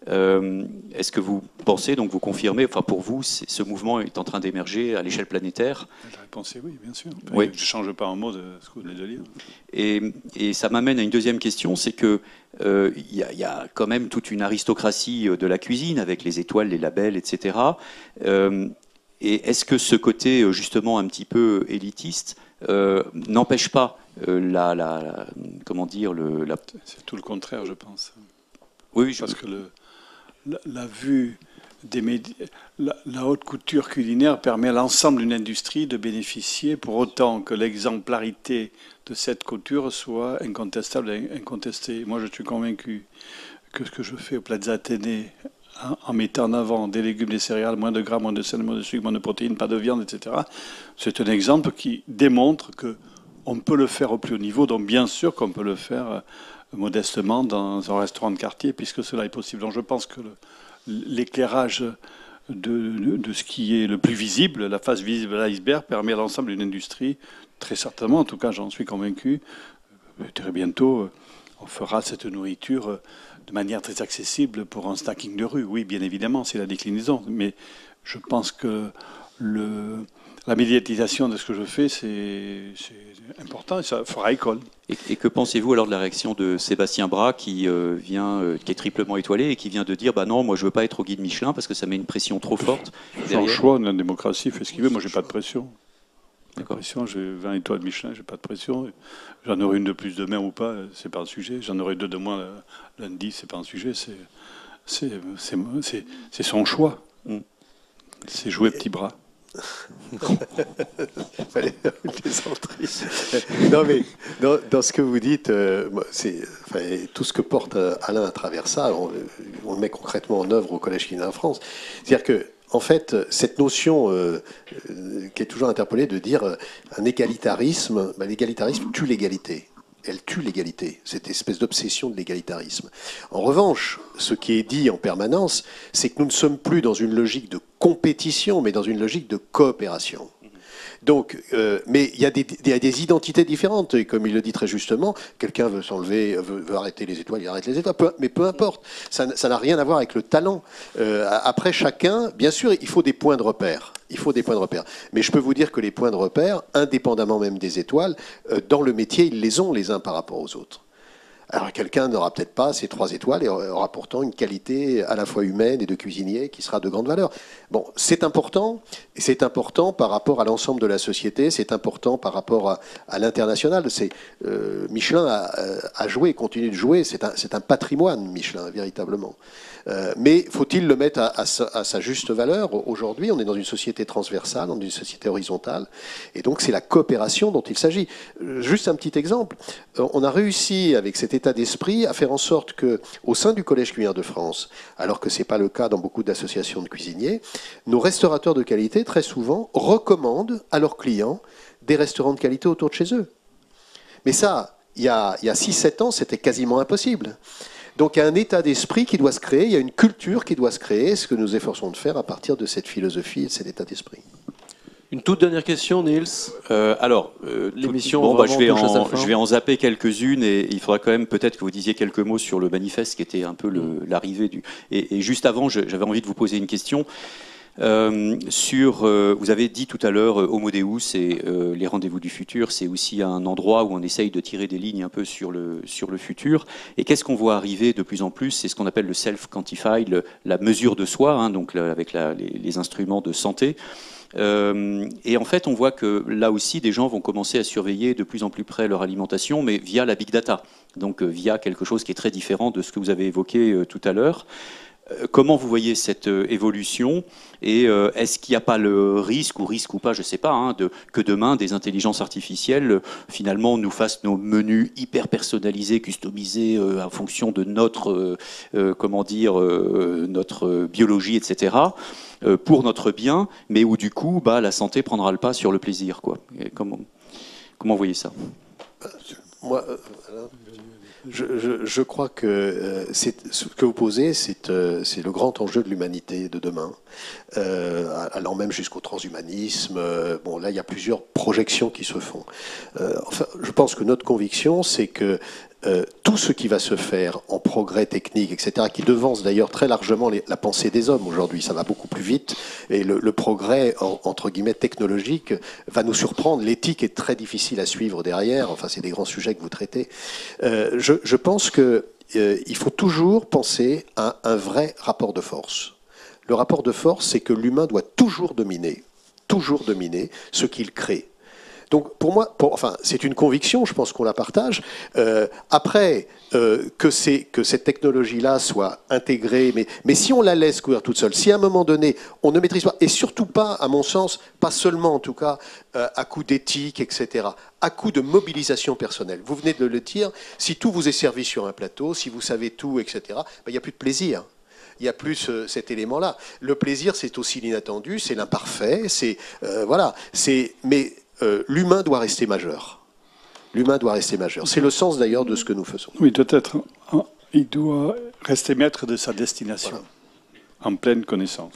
Euh, Est-ce que vous pensez, donc vous confirmez, enfin pour vous, ce mouvement est en train d'émerger à l'échelle planétaire? La réponse est oui, bien sûr. Oui. Je ne change pas un mot de ce que vous venez de lire. et, et ça m'amène à une deuxième question, c'est que euh, il y, a- il y a quand même toute une aristocratie euh, de la cuisine avec les étoiles, les labels, etc. Euh, et est-ce que ce côté euh, justement un petit peu élitiste euh, n'empêche pas euh, la, la- la- comment dire le, la, C'est tout le contraire, je pense. oui, je- Parce que le, la, la vue des médias, la, la haute couture culinaire permet à l'ensemble d'une industrie de bénéficier pour autant que l'exemplarité de cette couture soit incontestable et incontestée. Moi, je suis convaincu que ce que je fais au Plaza Athénée, en, mettant en avant des légumes, des céréales, moins de gras, moins de sel, moins de sucre, moins de protéines, pas de viande, etc., c'est un exemple qui démontre que on peut le faire au plus haut niveau. Donc, bien sûr qu'on peut le faire euh, modestement dans un restaurant de quartier, puisque cela est possible. Donc je pense que l'éclairage de, de- ce qui est le plus visible, la face visible de l'iceberg, permet à l'ensemble d'une industrie, très certainement, en tout cas j'en suis convaincu, euh, très bientôt, euh, on fera cette nourriture de manière très accessible pour un snacking de rue. Oui, bien évidemment, c'est la déclinaison, mais je pense que le, la médiatisation de ce que je fais, c'est c'est important et ça fera école. Et, et que pensez-vous alors de la réaction de Sébastien Bras qui euh, vient, euh, qui est triplement étoilé et qui vient de dire bah non, moi je veux pas être au guide Michelin parce que ça met une pression trop forte. Son derrière. choix, la démocratie, fait ce qu'il veut. Moi, j'ai pas de pression. Pas de D'accord. pression, j'ai 20 étoiles Michelin, j'ai pas de pression. J'en aurai une de plus demain ou pas, c'est pas un sujet. J'en aurai deux de moins lundi, c'est pas un sujet. C'est, son choix. Mm. C'est jouer petit bras. Fallait faire une plaisanterie. non, mais dans, dans ce que vous dites, euh, enfin, tout ce que porte euh, Alain à travers ça, on, on le met concrètement en œuvre au Collège Guinéen France. C'est-à-dire que en fait, cette notion euh, euh, qui est toujours interpellée de dire euh, un égalitarisme, ben, l'égalitarisme tue l'égalité. Elle tue l'égalité, cette espèce d'obsession de l'égalitarisme. En revanche, ce qui est dit en permanence, c'est que nous ne sommes plus dans une logique de compétition, mais dans une logique de coopération. Donc, euh, mais il y, a des, identités différentes. Et comme il le dit très justement, quelqu'un veut s'enlever, veut, arrêter les étoiles, il arrête les étoiles. Mais peu importe. Ça n'a rien à voir avec le talent. Euh, après, chacun, bien sûr, il faut des points de repère. Il faut des points de repère. Mais je peux vous dire que les points de repère, indépendamment même des étoiles, euh, dans le métier, ils les ont les uns par rapport aux autres. Alors quelqu'un n'aura peut-être pas ces trois étoiles et aura pourtant une qualité à la fois humaine et de cuisinier qui sera de grande valeur. Bon, c'est important, et c'est important par rapport à l'ensemble de la société, c'est important par rapport à, l'international. Euh, Michelin a, a joué, et continue de jouer. C'est un, c'est un patrimoine Michelin véritablement. Euh, mais faut-il le mettre à, sa, juste valeur Aujourd'hui, on est dans une société transversale, dans une société horizontale, et donc c'est la coopération dont il s'agit. Euh, Juste un petit exemple. Euh, On a réussi avec cet état d'esprit à faire en sorte que, au sein du Collège cuisinier de France, alors que c'est pas le cas dans beaucoup d'associations de cuisiniers, nos restaurateurs de qualité très souvent recommandent à leurs clients des restaurants de qualité autour de chez eux. Mais ça, il y a, a 6-7 ans, c'était quasiment impossible. Donc il y a un état d'esprit qui doit se créer, il y a une culture qui doit se créer, ce que nous efforçons de faire à partir de cette philosophie et de cet état d'esprit. Une toute dernière question, Niels. Euh, alors, euh, L'émission bon, bah, je, vais en, fin. je vais en zapper quelques-unes et il faudra quand même peut-être que vous disiez quelques mots sur le manifeste qui était un peu le- l'arrivée du. Et, et juste avant, j'avais envie de vous poser une question. Euh, sur, euh, vous avez dit tout à l'heure, euh, Homo Deus et les rendez-vous du futur, c'est aussi un endroit où on essaye de tirer des lignes un peu sur le, sur le futur. Et qu'est-ce qu'on voit arriver de plus en plus? C'est ce qu'on appelle le self-quantified, la mesure de soi, hein, donc avec les, instruments de santé. Et en fait, on voit que là aussi, des gens vont commencer à surveiller de plus en plus près leur alimentation, mais via la big data, donc via quelque chose qui est très différent de ce que vous avez évoqué tout à l'heure. Euh, Comment vous voyez cette euh, évolution et euh, est-ce qu'il n'y a pas le risque, ou risque ou pas, je ne sais pas, hein, de, que demain des intelligences artificielles finalement nous fassent nos menus hyper personnalisés, customisés en fonction de notre, comment dire, notre biologie, etc pour notre bien, mais où du coup, bah, la santé prendra le pas sur le plaisir. Quoi. Comment, comment vous ça? Moi, je, crois que euh, ce que vous posez, c'est euh, c'est le grand enjeu de l'humanité de demain, euh, allant même jusqu'au transhumanisme. Bon, là, il y a plusieurs projections qui se font. Enfin, je pense que notre conviction, c'est que euh, tout ce qui va se faire en progrès technique, etc., qui devance d'ailleurs très largement la pensée des hommes aujourd'hui, ça va beaucoup plus vite, et le, progrès, en- entre guillemets, technologique va nous surprendre. L'éthique est très difficile à suivre derrière, enfin, c'est des grands sujets que vous traitez. Euh, je, pense que euh, faut toujours penser à un vrai rapport de force. Le rapport de force, c'est que l'humain doit toujours dominer, toujours dominer ce qu'il crée. Donc pour moi, enfin, c'est une conviction, je pense qu'on la partage. Euh, après, euh, que, que cette technologie-là soit intégrée, mais, mais si on la laisse courir toute seule, si à un moment donné, on ne maîtrise pas, et surtout pas, à mon sens, pas seulement en tout cas, euh, à coup d'éthique, etc., à coup de mobilisation personnelle. Vous venez de le dire, si tout vous est servi sur un plateau, si vous savez tout, etc., ben, il n'y a plus de plaisir il y a plus cet élément-là. Le plaisir, c'est aussi l'inattendu, c'est l'imparfait, c'est voilà. C'est mais euh, l'humain doit rester majeur. L'humain doit rester majeur. C'est le sens d'ailleurs de ce que nous faisons. Oui, doit être. un- Il doit rester maître de sa destination, en pleine connaissance.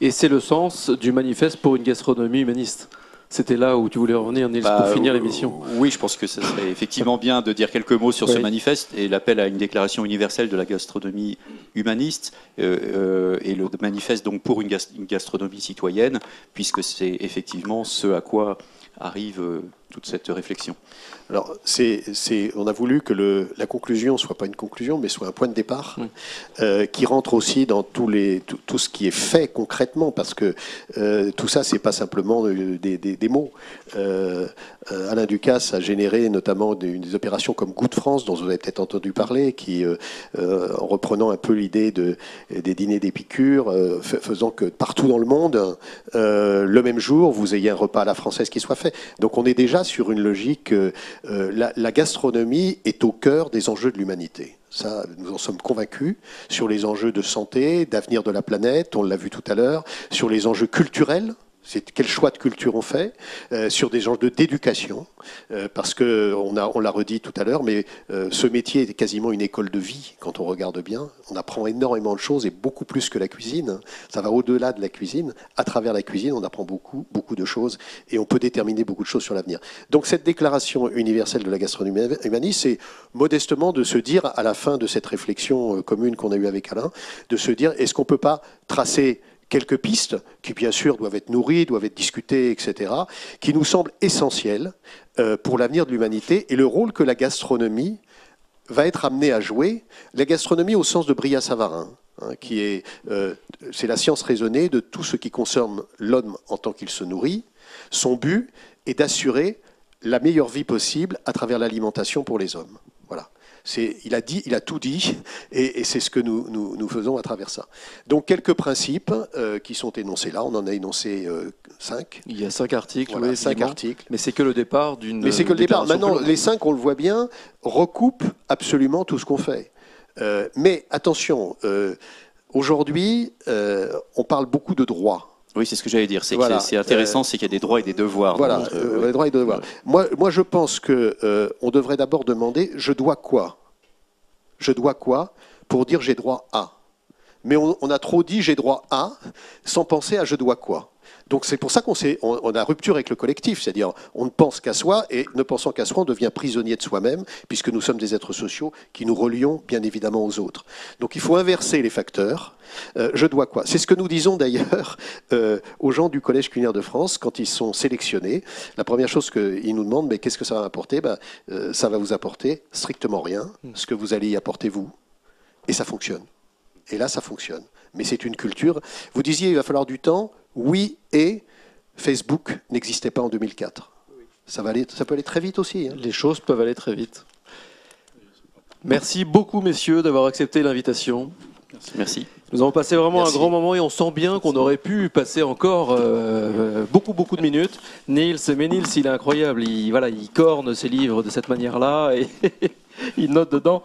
Et c'est le sens du manifeste pour une gastronomie humaniste. C'était là où tu voulais revenir, Niels, Bah, pour finir euh, l'émission. Oui, je pense que ce serait effectivement bien de dire quelques mots sur ce manifeste et l'appel à une déclaration universelle de la gastronomie humaniste euh, euh, et le manifeste donc pour une, gas- une gastronomie citoyenne, puisque c'est effectivement ce à quoi arrive euh, toute cette réflexion Alors, on a voulu que le, la conclusion soit pas une conclusion, mais soit un point de départ Oui. euh, qui rentre aussi dans tous les, tout, tout ce qui est fait concrètement, parce que euh, tout ça, c'est pas simplement des, des- des mots. Alain Ducasse a généré notamment des, des opérations comme Goût de France, dont vous avez peut-être entendu parler, qui, en reprenant un peu l'idée de, des dîners d'Épicure, euh, fa- faisant que partout dans le monde, euh, le même jour, vous ayez un repas à la française qui soit fait. Donc on est déjà sur une logique, euh, la, gastronomie est au cœur des enjeux de l'humanité. Nous en sommes convaincus sur les enjeux de santé, d'avenir de la planète, on l'a vu tout à l'heure, sur les enjeux culturels. C'est quel choix de culture on fait euh, sur des enjeux d'éducation, euh, parce que on l'a redit tout à l'heure, mais euh, ce métier est quasiment une école de vie quand on regarde bien. On apprend énormément de choses et beaucoup plus que la cuisine. Ça va au-delà de la cuisine. À travers la cuisine, on apprend beaucoup, beaucoup de choses et on peut déterminer beaucoup de choses sur l'avenir. Donc cette déclaration universelle de la gastronomie humaniste, c'est modestement de se dire à la fin de cette réflexion commune qu'on a eue avec Alain, de se dire est-ce qu'on peut pas tracer quelques pistes qui, bien sûr, doivent être nourries, doivent être discutées, etc., qui nous semblent essentielles euh, pour l'avenir de l'humanité et le rôle que la gastronomie va être amenée à jouer. La gastronomie au sens de Bria-Savarin, hein, qui est, euh, c'est la science raisonnée de tout ce qui concerne l'homme en tant qu'il se nourrit. Son but est d'assurer la meilleure vie possible à travers l'alimentation pour les hommes. Il a dit, il a tout dit, et, et c'est ce que nous, nous, nous faisons à travers ça. Donc quelques principes euh, qui sont énoncés là. On en a énoncé euh, cinq. Il y a cinq articles, Voilà, oui, cinq articles. Mais c'est que le départ d'une. Mais c'est que le départ. Maintenant, les cinq, on le voit bien, recoupent absolument tout ce qu'on fait. Euh, mais attention, aujourd'hui, on parle beaucoup de droits. Oui, c'est ce que j'allais dire. C'est Voilà. intéressant, Euh, c'est qu'il y a des droits et des devoirs. Voilà, euh, ouais. les droits et devoirs. Moi, moi, je pense que euh, on devrait d'abord demander je dois quoi? Je dois quoi pour dire j'ai droit à? Mais on, on a trop dit j'ai droit à sans penser à je dois quoi? Donc c'est pour ça qu'on on, on a rupture avec le collectif, c'est-à-dire on ne pense qu'à soi et ne pensant qu'à soi, on devient prisonnier de soi-même puisque nous sommes des êtres sociaux qui nous relions bien évidemment aux autres. Donc il faut inverser les facteurs. Euh, je dois quoi? C'est ce que nous disons d'ailleurs euh, aux gens du Collège culinaire de France quand ils sont sélectionnés. La première chose qu'ils nous demandent, mais qu'est-ce que ça va apporter? Ben, euh, Ça va vous apporter strictement rien, ce que vous allez y apporter vous. Et ça fonctionne. Et là, ça fonctionne. Mais c'est une culture. Vous disiez, il va falloir du temps. Oui, et Facebook n'existait pas en 2004. Ça, va aller, ça peut aller très vite aussi. hein. Les choses peuvent aller très vite. Merci beaucoup, messieurs, d'avoir accepté l'invitation. Merci. Nous avons passé vraiment Merci. un grand moment et on sent bien qu'on aurait pu passer encore euh, beaucoup, beaucoup de minutes. Niels, mais Niels, il est incroyable. Il, voilà, il corne ses livres de cette manière-là et il note dedans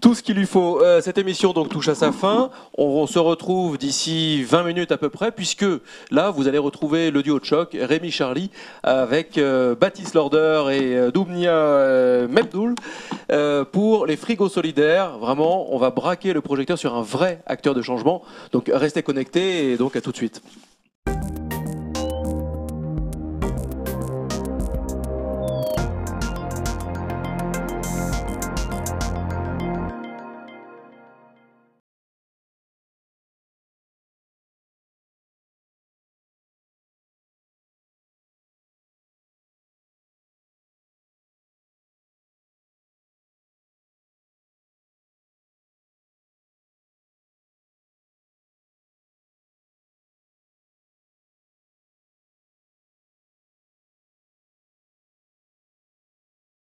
tout ce qu'il lui faut. Euh, cette émission donc touche à sa fin. On, se retrouve d'ici 20 minutes à peu près, puisque là, vous allez retrouver le duo de choc, Rémi Charlie, avec euh, Baptiste Lorder et euh, Doumnia euh, pour les frigos solidaires. Vraiment, on va braquer le projecteur sur un vrai acteur de changement. Donc restez connectés et donc à tout de suite.